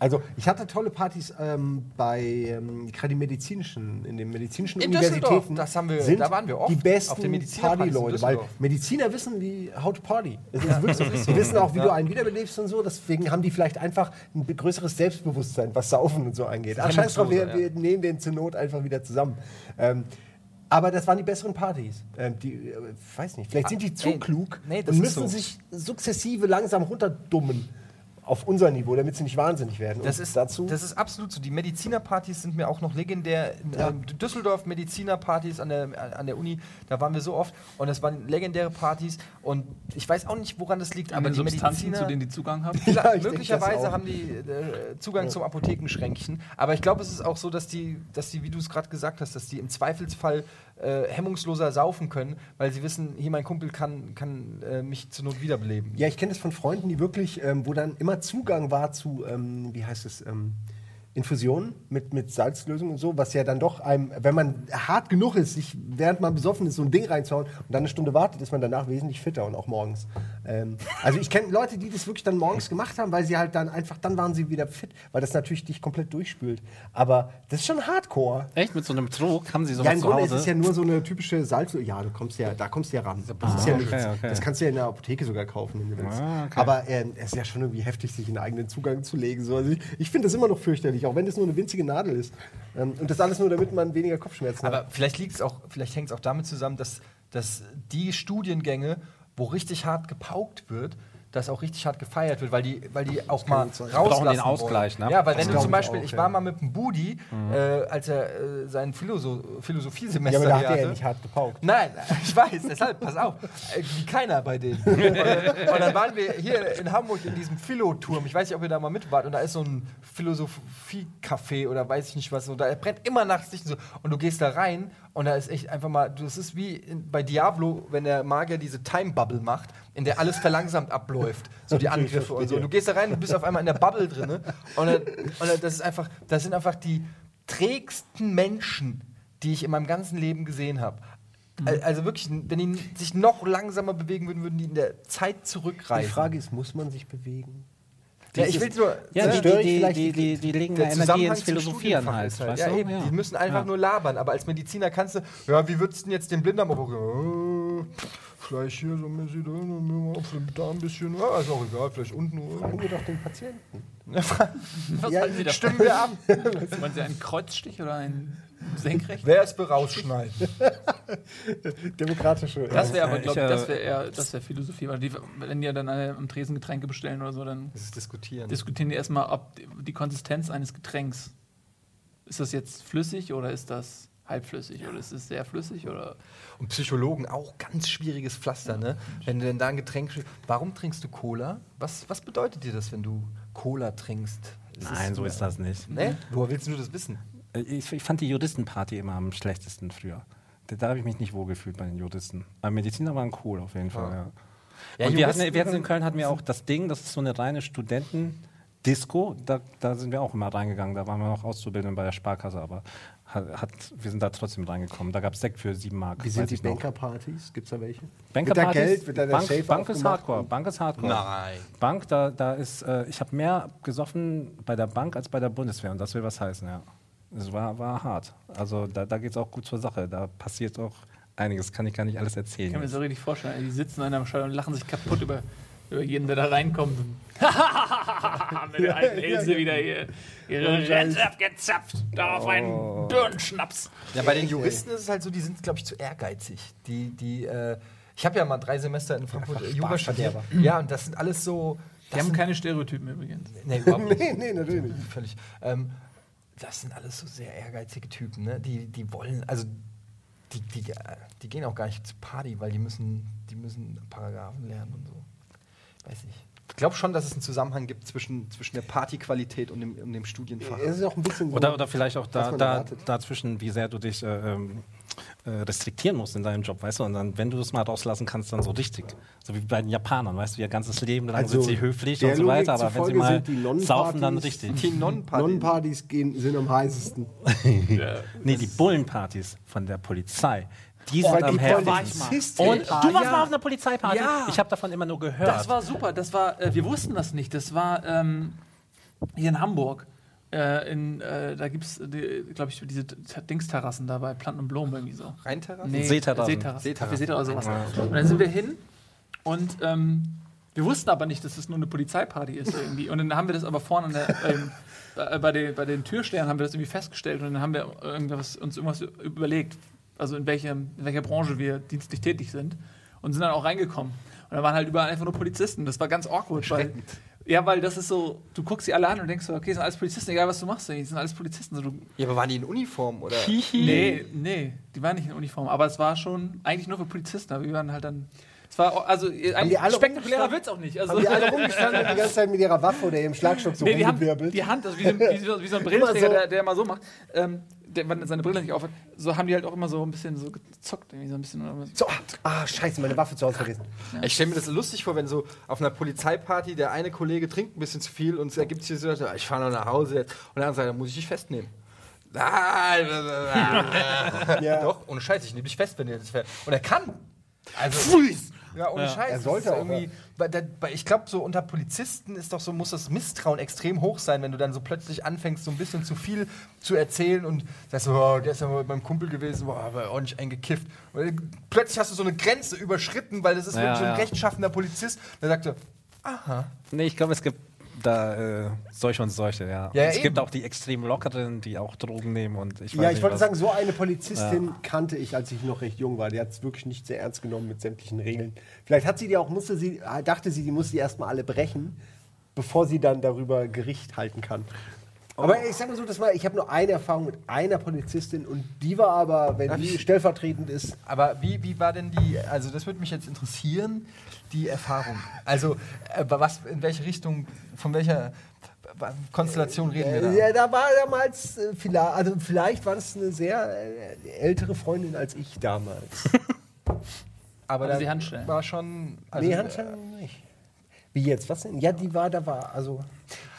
Also, ich hatte tolle Partys ähm, bei ähm, gerade die medizinischen, in den medizinischen
In
Universitäten.
Das haben wir-
sind
da waren wir oft
Die besten Partyleute, weil. Mediziner wissen, wie how to party. Es ist wirklich so. Die wissen auch, wie du einen wiederbelebst und so. Deswegen haben die vielleicht einfach ein größeres Selbstbewusstsein, was Saufen und so angeht. Ach, scheiß drauf, wir,
Hemmungsloser,
wir nehmen den zur Not einfach wieder zusammen. Ähm, aber das waren die besseren Partys. Ähm, die, äh, weiß nicht, vielleicht sind die zu
ey,
klug
nee, das
und müssen
so.
sich sukzessive langsam runterdummen auf unser Niveau, damit sie nicht wahnsinnig werden.
Das
Und
ist,
dazu.
das ist absolut so. Die Medizinerpartys sind mir auch noch legendär.
Ja.
ähm, Düsseldorf Medizinerpartys an der, an der Uni, da waren wir so oft. Und das waren legendäre Partys. Und ich weiß auch nicht, woran das liegt,
An
aber die
Substanzen,
Mediziner.
zu denen die Zugang haben.
Ja,
möglicherweise haben die äh, Zugang zum Apothekenschränkchen. Aber ich glaube, es ist auch so, dass die, dass die wie du es gerade gesagt hast, dass die im Zweifelsfall äh, hemmungsloser saufen können, weil sie wissen, hier mein Kumpel kann, kann äh, mich zur Not wiederbeleben.
Ja, ich kenne das von Freunden, die wirklich, ähm, wo dann immer Zugang war zu, ähm, wie heißt es, ähm, Infusionen mit, mit Salzlösung und so, was ja dann doch einem, wenn man hart genug ist, sich während man besoffen ist, so ein Ding reinzuhauen und dann eine Stunde wartet, ist man danach wesentlich fitter und auch morgens. Ähm, also ich kenne Leute, die das wirklich dann morgens gemacht haben, weil sie halt dann einfach, dann waren sie wieder fit, weil das natürlich dich komplett durchspült. Aber das ist schon Hardcore.
Echt? Mit so einem Trog haben sie sowas
Ja, im
zu
Grunde
Hause?
ist es ja nur so eine typische Salz. Ja, du kommst ja, da kommst du ja ran. Das ist ja
Ah,
nichts.
okay, okay.
Das kannst du ja in der Apotheke sogar kaufen, wenn du willst.
Ah, okay.
Aber ähm, es ist ja schon irgendwie heftig, sich einen eigenen Zugang zu legen. So. Also ich ich finde das immer noch fürchterlich, auch wenn das nur eine winzige Nadel ist. Ähm, und das alles nur, damit man weniger Kopfschmerzen hat.
Aber vielleicht liegt es auch, vielleicht hängt es auch damit zusammen, dass, dass die Studiengänge, wo richtig hart gepaukt wird, dass auch richtig hart gefeiert wird, weil die, weil die auch mal rauslassen
brauchen den Ausgleich, ne?
Ja, weil
Das
wenn du zum Beispiel,
auch,
ich
ja.
war mal mit dem Budi, äh, als er äh, sein Philosoph
ja,
Philosophiesemester
aber da hat er ja nicht hart gepaukt.
Nein, ich weiß, deshalb, pass auf. Äh, Wie keiner bei denen. Und, und dann waren wir hier in Hamburg in diesem Philo-Turm. Ich weiß nicht, ob ihr da mal mit wart. Und da ist so ein Philosophie-Café oder weiß ich nicht was. Und da brennt immer nachts Licht. Und, so. und du gehst da rein und da ist echt einfach mal, das ist wie in, bei Diablo, wenn der Magier diese Time-Bubble macht, in der alles verlangsamt abläuft. So die Angriffe und so. Und du gehst da rein und bist auf einmal in der Bubble drin. Und, dann, und das ist einfach, das sind einfach die trägsten Menschen, die ich in meinem ganzen Leben gesehen habe. Al- Also wirklich, wenn die sich noch langsamer bewegen würden, würden die in der Zeit
Die
zurückreisen.
Frage ist, muss man sich bewegen?
Ja, ich will nur.
Ja, die,
ich
die, die, die,
die-
die, die legen
der
da Energie ins Philosophieren halt.
halt.
Weißt
Ja,
du?
eben. Die müssen einfach nur labern. Aber als Mediziner kannst du, ja, wie würdest du denn jetzt den Blinddarm operieren? Äh, vielleicht hier so ein bisschen, äh, auf dem Darm ein bisschen, ja, ist auch egal, vielleicht unten.
Fragen wir doch den Patienten.
Was
Ja,
halten Sie davon?
Stimmen wir ab.
Wollen Sie einen Kreuzstich oder einen Senkrecht?
Wer ist für rausschneiden?
Demokratische.
Das wäre aber,
Ich,
glaube ich,
äh,
das wäre eher, das wäre Philosophie. Weil die, wenn die ja dann am Tresen Getränke bestellen oder so, dann
Das ist diskutieren.
diskutieren die erstmal, ob die- Konsistenz eines Getränks, ist das jetzt flüssig oder ist das halbflüssig oder ist es sehr flüssig oder
Und Psychologen auch ganz schwieriges Pflaster, ne? Wenn du denn da ein Getränk. Warum trinkst du Cola? Was, was bedeutet dir das, wenn du Cola trinkst? Ist
Nein,
es-
so ist das nicht.
Ne? Woher willst du das wissen?
Äh, Ich, ich fand die Juristenparty immer am schlechtesten früher. Da, da habe ich mich nicht wohlgefühlt bei den Juristen. Aber Mediziner waren cool auf jeden Fall, ja.
Ja,
und wir hatten, wir hatten in Köln hatten wir auch das Ding, das ist so eine reine Studenten-Disco. Da, da sind wir auch immer reingegangen. Da waren wir noch Auszubildende bei der Sparkasse, aber hat, hat, wir sind da trotzdem reingekommen. Da gab es Sekt für sieben Mark.
Wie sind die. Bankerpartys? Gibt es da welche?
Bankerpartys?
Geld, wird da der
Bank,
Safe
Bank ist? Hardcore. Bank ist Hardcore.
Nein.
Bank, da, da ist, äh, ich habe mehr gesoffen bei der Bank als bei der Bundeswehr und das will was heißen, ja. Es war, war hart. Also da, da geht es auch gut zur Sache. Da passiert auch einiges, kann ich gar nicht alles
ich
erzählen.
kann mir so richtig vorstellen, die sitzen an einem Schall und lachen sich kaputt über, über jeden, der da reinkommt. Mit der alten Ilse wieder hier ihre Rente abgezapft. Darauf einen Birnenschnaps.
Ja, bei den Juristen ist es halt so, die sind, glaube ich, zu ehrgeizig. Die, die, äh, ich habe ja mal drei Semester in Frankfurt Jura studiert. Ja, und das sind alles so.
Die haben
sind,
keine Stereotypen übrigens.
nee, überhaupt nicht.
Nee, nee, natürlich nicht.
Völlig. Ähm, das sind alles so sehr ehrgeizige Typen, ne? Die, die wollen, also die, die, die gehen auch gar nicht zur Party, weil die müssen, die müssen Paragraphen lernen und so. Weiß nicht. Ich glaube schon, dass es einen Zusammenhang gibt zwischen, zwischen der Partyqualität und dem, und dem Studienfach.
Es ist auch ein bisschen so.
Oder, oder vielleicht auch da, da, dazwischen, wie sehr du dich äh, ähm, äh, restriktieren musst in deinem Job, weißt du? Und dann, wenn du es mal rauslassen kannst, dann so richtig. So wie bei den Japanern, weißt du, ihr ganzes Leben lang
Also,
sind sie höflich und so weiter, aber wenn sie mal saufen, dann richtig.
Die.
Nonnenpartys gehen, sind am heißesten.
Nee, die Bullenpartys von der Polizei. Die
Oh,
sind am
die
heftigsten.
Polizistin.
Und du warst
ja.
mal auf einer Polizeiparty?
Ja.
Ich habe davon immer nur gehört.
Das war super. Das war, äh, wir wussten das nicht. Das war ähm, hier in Hamburg. Äh, in, äh, da gibt es, glaube ich, diese Dingsterrassen da bei Planten und Blumen irgendwie so.
Rheinterrasse?
Nee,
Seeterrassen.
Seeterrassen.
Seeterrassen.
Café Seeter oder sowas. Und dann sind wir hin und ähm, wir wussten aber nicht, dass das nur eine Polizeiparty ist irgendwie. Und dann haben wir das aber vorne an der, ähm, bei, bei, den, bei den Türstern haben wir das irgendwie festgestellt und dann haben wir irgendwas, uns irgendwas überlegt, also in, welchem, in welcher Branche wir dienstlich tätig sind und sind dann auch reingekommen. Und da waren halt überall einfach nur Polizisten. Das war ganz awkward, weil ja, weil das ist so, du guckst sie alle an und denkst so, okay, sind alles Polizisten, egal was du machst, die sind alles Polizisten. So, du,
Ja, aber waren die in Uniform oder?
Nee, nee, die waren nicht in Uniform, aber es war schon eigentlich nur für Polizisten, aber wir waren halt dann. Es war also
alle
spektakulärer wird's auch nicht. Also,
Haben die alle rumgestanden und die ganze Zeit mit ihrer Waffe oder ihrem Schlagstock so
nee, die haben
rumgewirbelt?
die Hand, also wie, so, wie, so, wie so ein Brillenträger,
so.
der, der mal so macht, ähm, der, wenn er seine Brille nicht aufhat, so haben die halt auch immer so ein bisschen so gezockt, irgendwie so ein bisschen. oder
So, ah, scheiße, meine Waffe zu Hause vergessen.
Ich stelle mir das lustig vor, wenn so auf einer Polizeiparty der eine Kollege trinkt ein bisschen zu viel und es ergibt sich so, ich fahre noch nach Hause jetzt. Und der andere sagt, dann muss ich dich festnehmen. Nein,
Ja.
Doch, ohne Scheiß, ich nehme dich fest, wenn ihr das fährt. Und er kann. Also, ja, ohne Scheiß.
Er sollte
irgendwie. Weil der- weil Ich glaube, so unter Polizisten ist doch so, muss das Misstrauen extrem hoch sein, wenn du dann so plötzlich anfängst, so ein bisschen zu viel zu erzählen und sagst so, oh, der ist ja mal mit meinem Kumpel gewesen, boah, aber ordentlich eingekifft. Und plötzlich hast du so eine Grenze überschritten, weil das ist
Ja,
wirklich so ein
ja.
rechtschaffender Polizist. Der sagt so,
Nee, ich glaube, es gibt da äh, solche und solche, ja.
Ja,
es
eben.
gibt auch die extrem lockeren, die auch Drogen nehmen und ich weiß
Ja, ich wollte
was.
sagen, so eine Polizistin kannte ich, als ich noch recht jung war. Die hat es wirklich nicht sehr ernst genommen mit sämtlichen Regeln. Vielleicht hat sie die auch, musste sie, dachte sie, die muss die erstmal alle brechen, bevor sie dann darüber Gericht halten kann. Aber ich sag mal so, das war, ich habe nur eine Erfahrung mit einer Polizistin und die war aber, wenn die stellvertretend ist,
Aber wie, wie war denn die, also das würde mich jetzt interessieren, die Erfahrung. Also äh, was, in welche Richtung, von welcher Konstellation reden wir da?
Äh, Ja, da war damals, äh, vielleicht, also vielleicht war das eine sehr äh, ältere Freundin als ich damals.
Aber
Also
da
die Handschellen.
war schon. Also,
nee, Handschellen nicht. Wie jetzt? Was denn? Ja, die war, da war, also,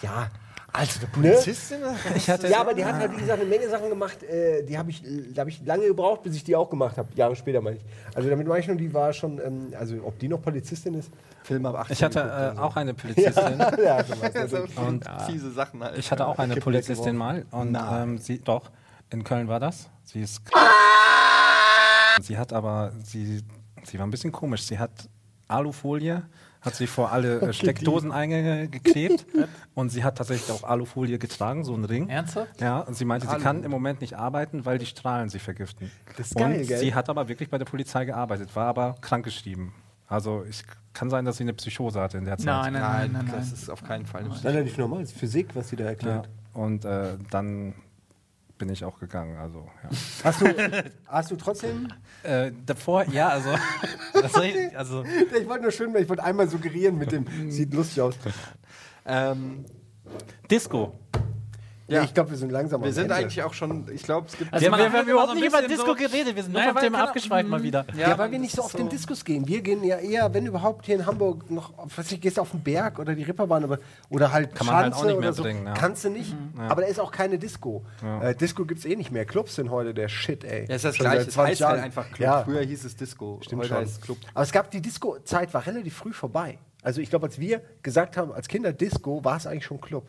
ja.
Also, eine
Polizistin?
Ich hatte,
Ja, aber die hat halt, wie gesagt, eine Menge Sachen gemacht, äh, die habe ich, da habe ich lange gebraucht, bis ich die auch gemacht habe. Jahre später, meine ich. Also damit meine ich nur, die war schon, ähm, also ob die noch Polizistin ist?
Film ab 18.
ich hatte äh, auch eine Polizistin.
ja, so was,
so
natürlich.
Und
fiese Sachen halt.
ich hatte auch eine Polizistin mal und ähm, sie doch in Köln war das. Sie ist sie hat aber sie sie war ein bisschen komisch. Sie hat Alufolie hat sie vor alle äh, Steckdoseneingänge geklebt und sie hat tatsächlich auch Alufolie getragen, so einen Ring.
Ernsthaft?
Ja, und sie meinte, sie
Alu.
kann im Moment nicht arbeiten, weil die Strahlen sie vergiften.
Das ist
und
geil, gell?
sie hat aber wirklich bei der Polizei gearbeitet, war aber krankgeschrieben. Also ich kann sein, dass sie eine Psychose hatte in der Zeit.
Nein, nein, nein, nein,
das
nein.
ist auf keinen Fall.
Nein, nein, nicht normal, das ist Physik, was sie da
Ja.
erklärt.
Und äh, dann bin ich auch gegangen. Also ja.
Hast, du, hast du trotzdem,
äh, davor, ja, also, ich, also
ich wollte nur schön, ich wollte einmal suggerieren mit dem, sieht lustig aus.
Ähm,
Disco.
Ja,
Ja.
ich glaube, wir sind langsam
wir
am
sind
Ende.
eigentlich auch schon, ich glaube, es gibt.
Also
wir, haben
so
überhaupt nicht über Disco
so-
geredet, wir sind nur
Naja,
vom Thema abgeschweift mal
Mhm.
wieder.
Ja, weil wir
das
nicht so auf den Diskus gehen. Wir gehen ja eher, wenn überhaupt, hier in Hamburg noch, was weiß ich, gehst du auf den Berg oder die Ripperbahn aber, oder halt
Kann man halt
Schanze
auch nicht
oder
mehr
so.
bringen, ja.
Kannst du nicht. Aber da ist auch keine Disco. Äh, Disco gibt es eh nicht mehr. Clubs sind heute der Shit, ey.
Ja, ist das
Schon
gleiche.
seit
Es
20
heißt halt
Jahren.
einfach Club.
Ja,
Früher hieß es Disco.
stimmt
Heute
schon.
heißt Club.
Aber es gab, die Disco-Zeit war relativ früh vorbei. Also ich glaube, als wir gesagt haben, als Kinder Disco, war es eigentlich schon Club.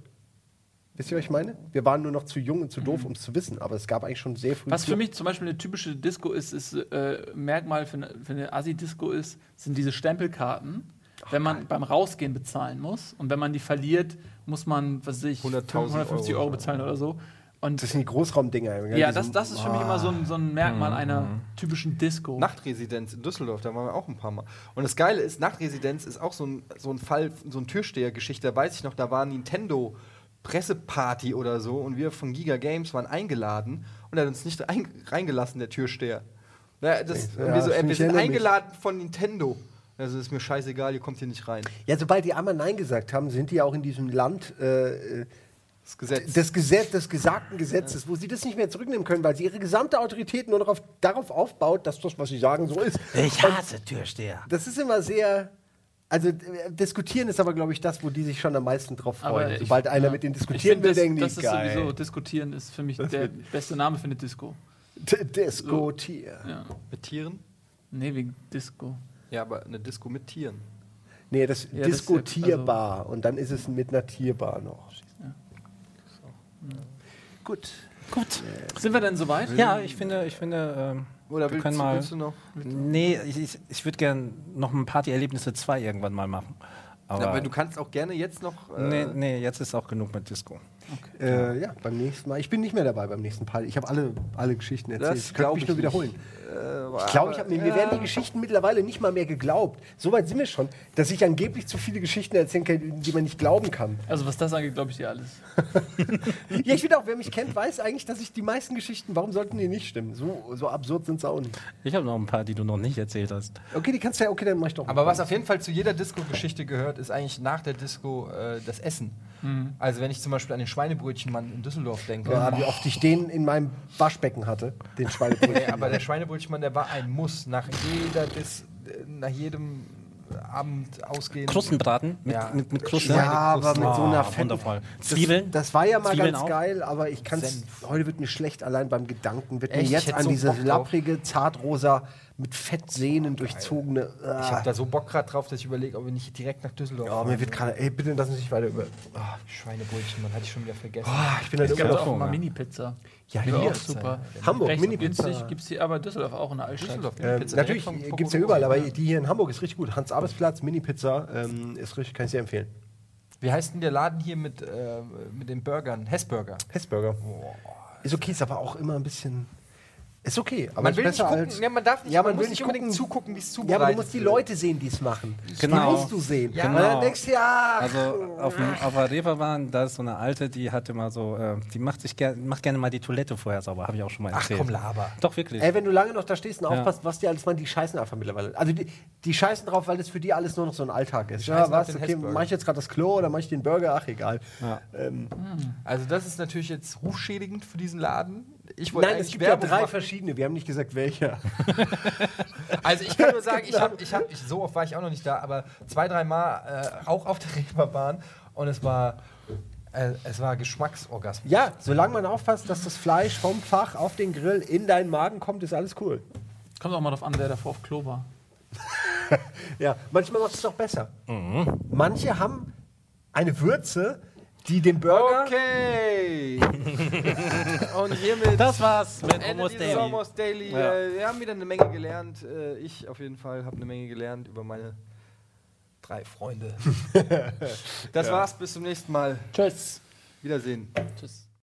Wisst ihr, was ich meine? Wir waren nur noch zu jung und zu doof, um es zu wissen. Aber es gab eigentlich schon sehr früh
Was für mich zum Beispiel eine typische Disco ist, ist äh, Merkmal für eine, für eine Assi-Disco ist, sind diese Stempelkarten. wenn man beim Rausgehen bezahlen muss und wenn man die verliert, muss man, was weiß ich,
100.000
150 Euro bezahlen oder so. Und
Das sind die Großraumdinger.
ja, das, das ist für mich immer so ein, so ein Merkmal einer typischen Disco.
Nachtresidenz in Düsseldorf, da waren wir auch ein paar Mal. Und das Geile ist, Nachtresidenz ist auch so ein, so ein Fall, so ein Türstehergeschichte. Da weiß ich noch, da war Nintendo Presseparty oder so und wir von Giga Games waren eingeladen und er hat uns nicht ein, reingelassen, der Türsteher. Ja, das,
Ja,
wir, so, äh, wir sind
erinnere mich.
eingeladen von Nintendo. Also ist mir scheißegal, ihr kommt hier nicht rein.
Ja, sobald die einmal Nein gesagt haben, sind die auch in diesem Land äh,
Das Gesetz.
des, Gesetz, des gesagten Gesetzes, wo sie das nicht mehr zurücknehmen können, weil sie ihre gesamte Autorität nur darauf, darauf aufbaut, dass das, was sie sagen, so ist.
Ich hasse Türsteher.
das ist immer sehr. Also äh, diskutieren ist aber, glaube ich, das, wo die sich schon am meisten drauf freuen.
Aber ich-
Sobald einer
ja.
mit denen diskutieren will, denken die,
das ist
geil.
sowieso, diskutieren ist für mich der beste Name für eine Disco.
D- Diskutier.
Ja.
mit Tieren?
Nee, wegen Disco.
Ja, aber eine Disco mit Tieren.
Nee, das
Ja, das-
Diskutierbar. Und dann ist es mit einer Tierbar noch. Gut.
Gut.
Sind wir denn soweit?
Ja, ich finde, ich finde, ähm,
Oder
wir
willst,
können mal.
willst du noch?
Nee, ich, ich, würde gerne noch ein Partyerlebnisse 2 irgendwann mal machen. Aber,
Ja, aber du kannst auch gerne jetzt noch. äh,
nee, nee, jetzt ist auch genug mit Disco.
Äh, ja, beim nächsten Mal. Ich bin nicht mehr dabei beim nächsten Part. Ich habe alle, alle Geschichten erzählt.
Das
ich
glaub
mich
ich
nur
nicht.
wiederholen.
Äh,
Ich glaube, ich hab, mir, mir werden die Geschichten mittlerweile nicht mal mehr geglaubt. So weit sind wir schon, dass ich angeblich zu viele Geschichten erzählen kann, die man nicht glauben kann.
Also was das angeht, glaube ich dir alles.
Ja, ich finde auch, wer mich kennt, weiß eigentlich, dass ich die meisten Geschichten, warum sollten die nicht stimmen? So, so absurd sind sie auch nicht.
Ich habe noch ein paar, die du noch nicht erzählt hast.
Okay, die kannst du ja, okay, dann mach ich doch.
Aber was auf jeden Fall zu jeder Disco-Geschichte gehört, ist eigentlich nach der Disco äh, das Essen. Also wenn ich zum Beispiel an den Schweinebrötchenmann in Düsseldorf denke.
Ja, wie oft ich den in meinem Waschbecken hatte, den Schweinebrötchen.
Nee, aber der Schweinebrötchenmann, der war ein Muss nach jeder Dis, nach jedem Abend ausgehen.
Krustenbraten mit,
Ja.
mit, mit Krusten.
Ja, aber mit so einer
Ah,
fetten-
wundervoll.
Das,
Zwiebeln?
Das war ja mal
Zwiebeln
ganz
auch?
geil, aber ich kann. Heute wird mir schlecht allein beim Gedanken. Wird
Echt?
mir
Ich
jetzt
hätte
an
so
diese
Bock drauf.
lapprige, zartrosa, mit Fettsehnen durchzogene.
Ich
Ah.
habe da so Bock gerade drauf, dass ich überlege, ob wir nicht direkt nach Düsseldorf
Oh, mir wird gerade, ey, bitte lass uns nicht weiter über.
Ah, Schweinebrötchenmann, hatte ich schon wieder vergessen.
Oh, ich bin halt
Es
immer noch.
auch mal. Mini-Pizza.
Ja, hier.
war auch super.
Hamburg, Mini-Pizza.
gibt es hier aber Düsseldorf auch in der Altstadt.
Düsseldorf,
Ähm,
Pizza
natürlich gibt es ja überall, aber die hier in Hamburg ist richtig gut. Hans-Arbeitsplatz, Mini-Pizza, ähm, ist richtig, kann ich sehr empfehlen.
Wie heißt denn der Laden hier mit, äh, mit den Burgern? Hessburger.
Hessburger. Ist okay, ist aber auch immer ein bisschen. Ist okay, aber
Man
ist
will nicht
besser
gucken,
als.
ja, man darf nicht,
Ja,
man,
man will
nicht unbedingt
gucken.
zugucken, wie es zubereitet
Ja, aber du musst die. Leute sehen, die es machen.
Genau.
Die musst du sehen.
Ja.
Und dann
Genau.
denkst du, ja.
Also auf, dem, auf der Reeperbahn, da ist so eine alte, die hat immer so, äh, die macht sich ger macht gerne mal die Toilette vorher sauber, habe ich auch schon mal
Ach
erzählt.
komm, Laber.
Doch, wirklich.
Ey, wenn du lange noch da stehst und
Ja.
aufpasst, was die alles machen, die scheißen einfach mittlerweile. Also die, die scheißen drauf, weil das für die alles nur noch so ein Alltag ist. Ja, was? Okay,
Hessburger.
mach ich jetzt gerade das Klo oder mach ich den Burger? Ach, egal.
Ja.
Ähm,
Also das ist natürlich jetzt rufschädigend für diesen Laden. Ich wollte
nein, es gibt ja
Werbung
drei
machen.
verschiedene. Wir haben nicht gesagt, welche.
Also ich kann nur sagen, ich habe, ich hab, ich, so oft war ich auch noch nicht da, aber zwei, drei Mal äh, auch auf der Reeperbahn und es war Äh, es war Geschmacksorgasmus.
Ja, solange man aufpasst, dass das Fleisch vom Fach auf den Grill in deinen Magen kommt, ist alles cool.
Kommt auch mal drauf an, wer davor auf Klo war.
Ja, manchmal macht es doch besser. Manche haben eine Würze, die dem Burger.
Okay. Und hiermit
Das war's mit Almost
dieses
Daily.
Almost Daily.
Ja.
Äh, wir haben wieder eine Menge gelernt. Äh, ich auf jeden Fall habe eine Menge gelernt über meine drei Freunde. das war's. Bis zum nächsten Mal.
Tschüss.
Wiedersehen.
Tschüss.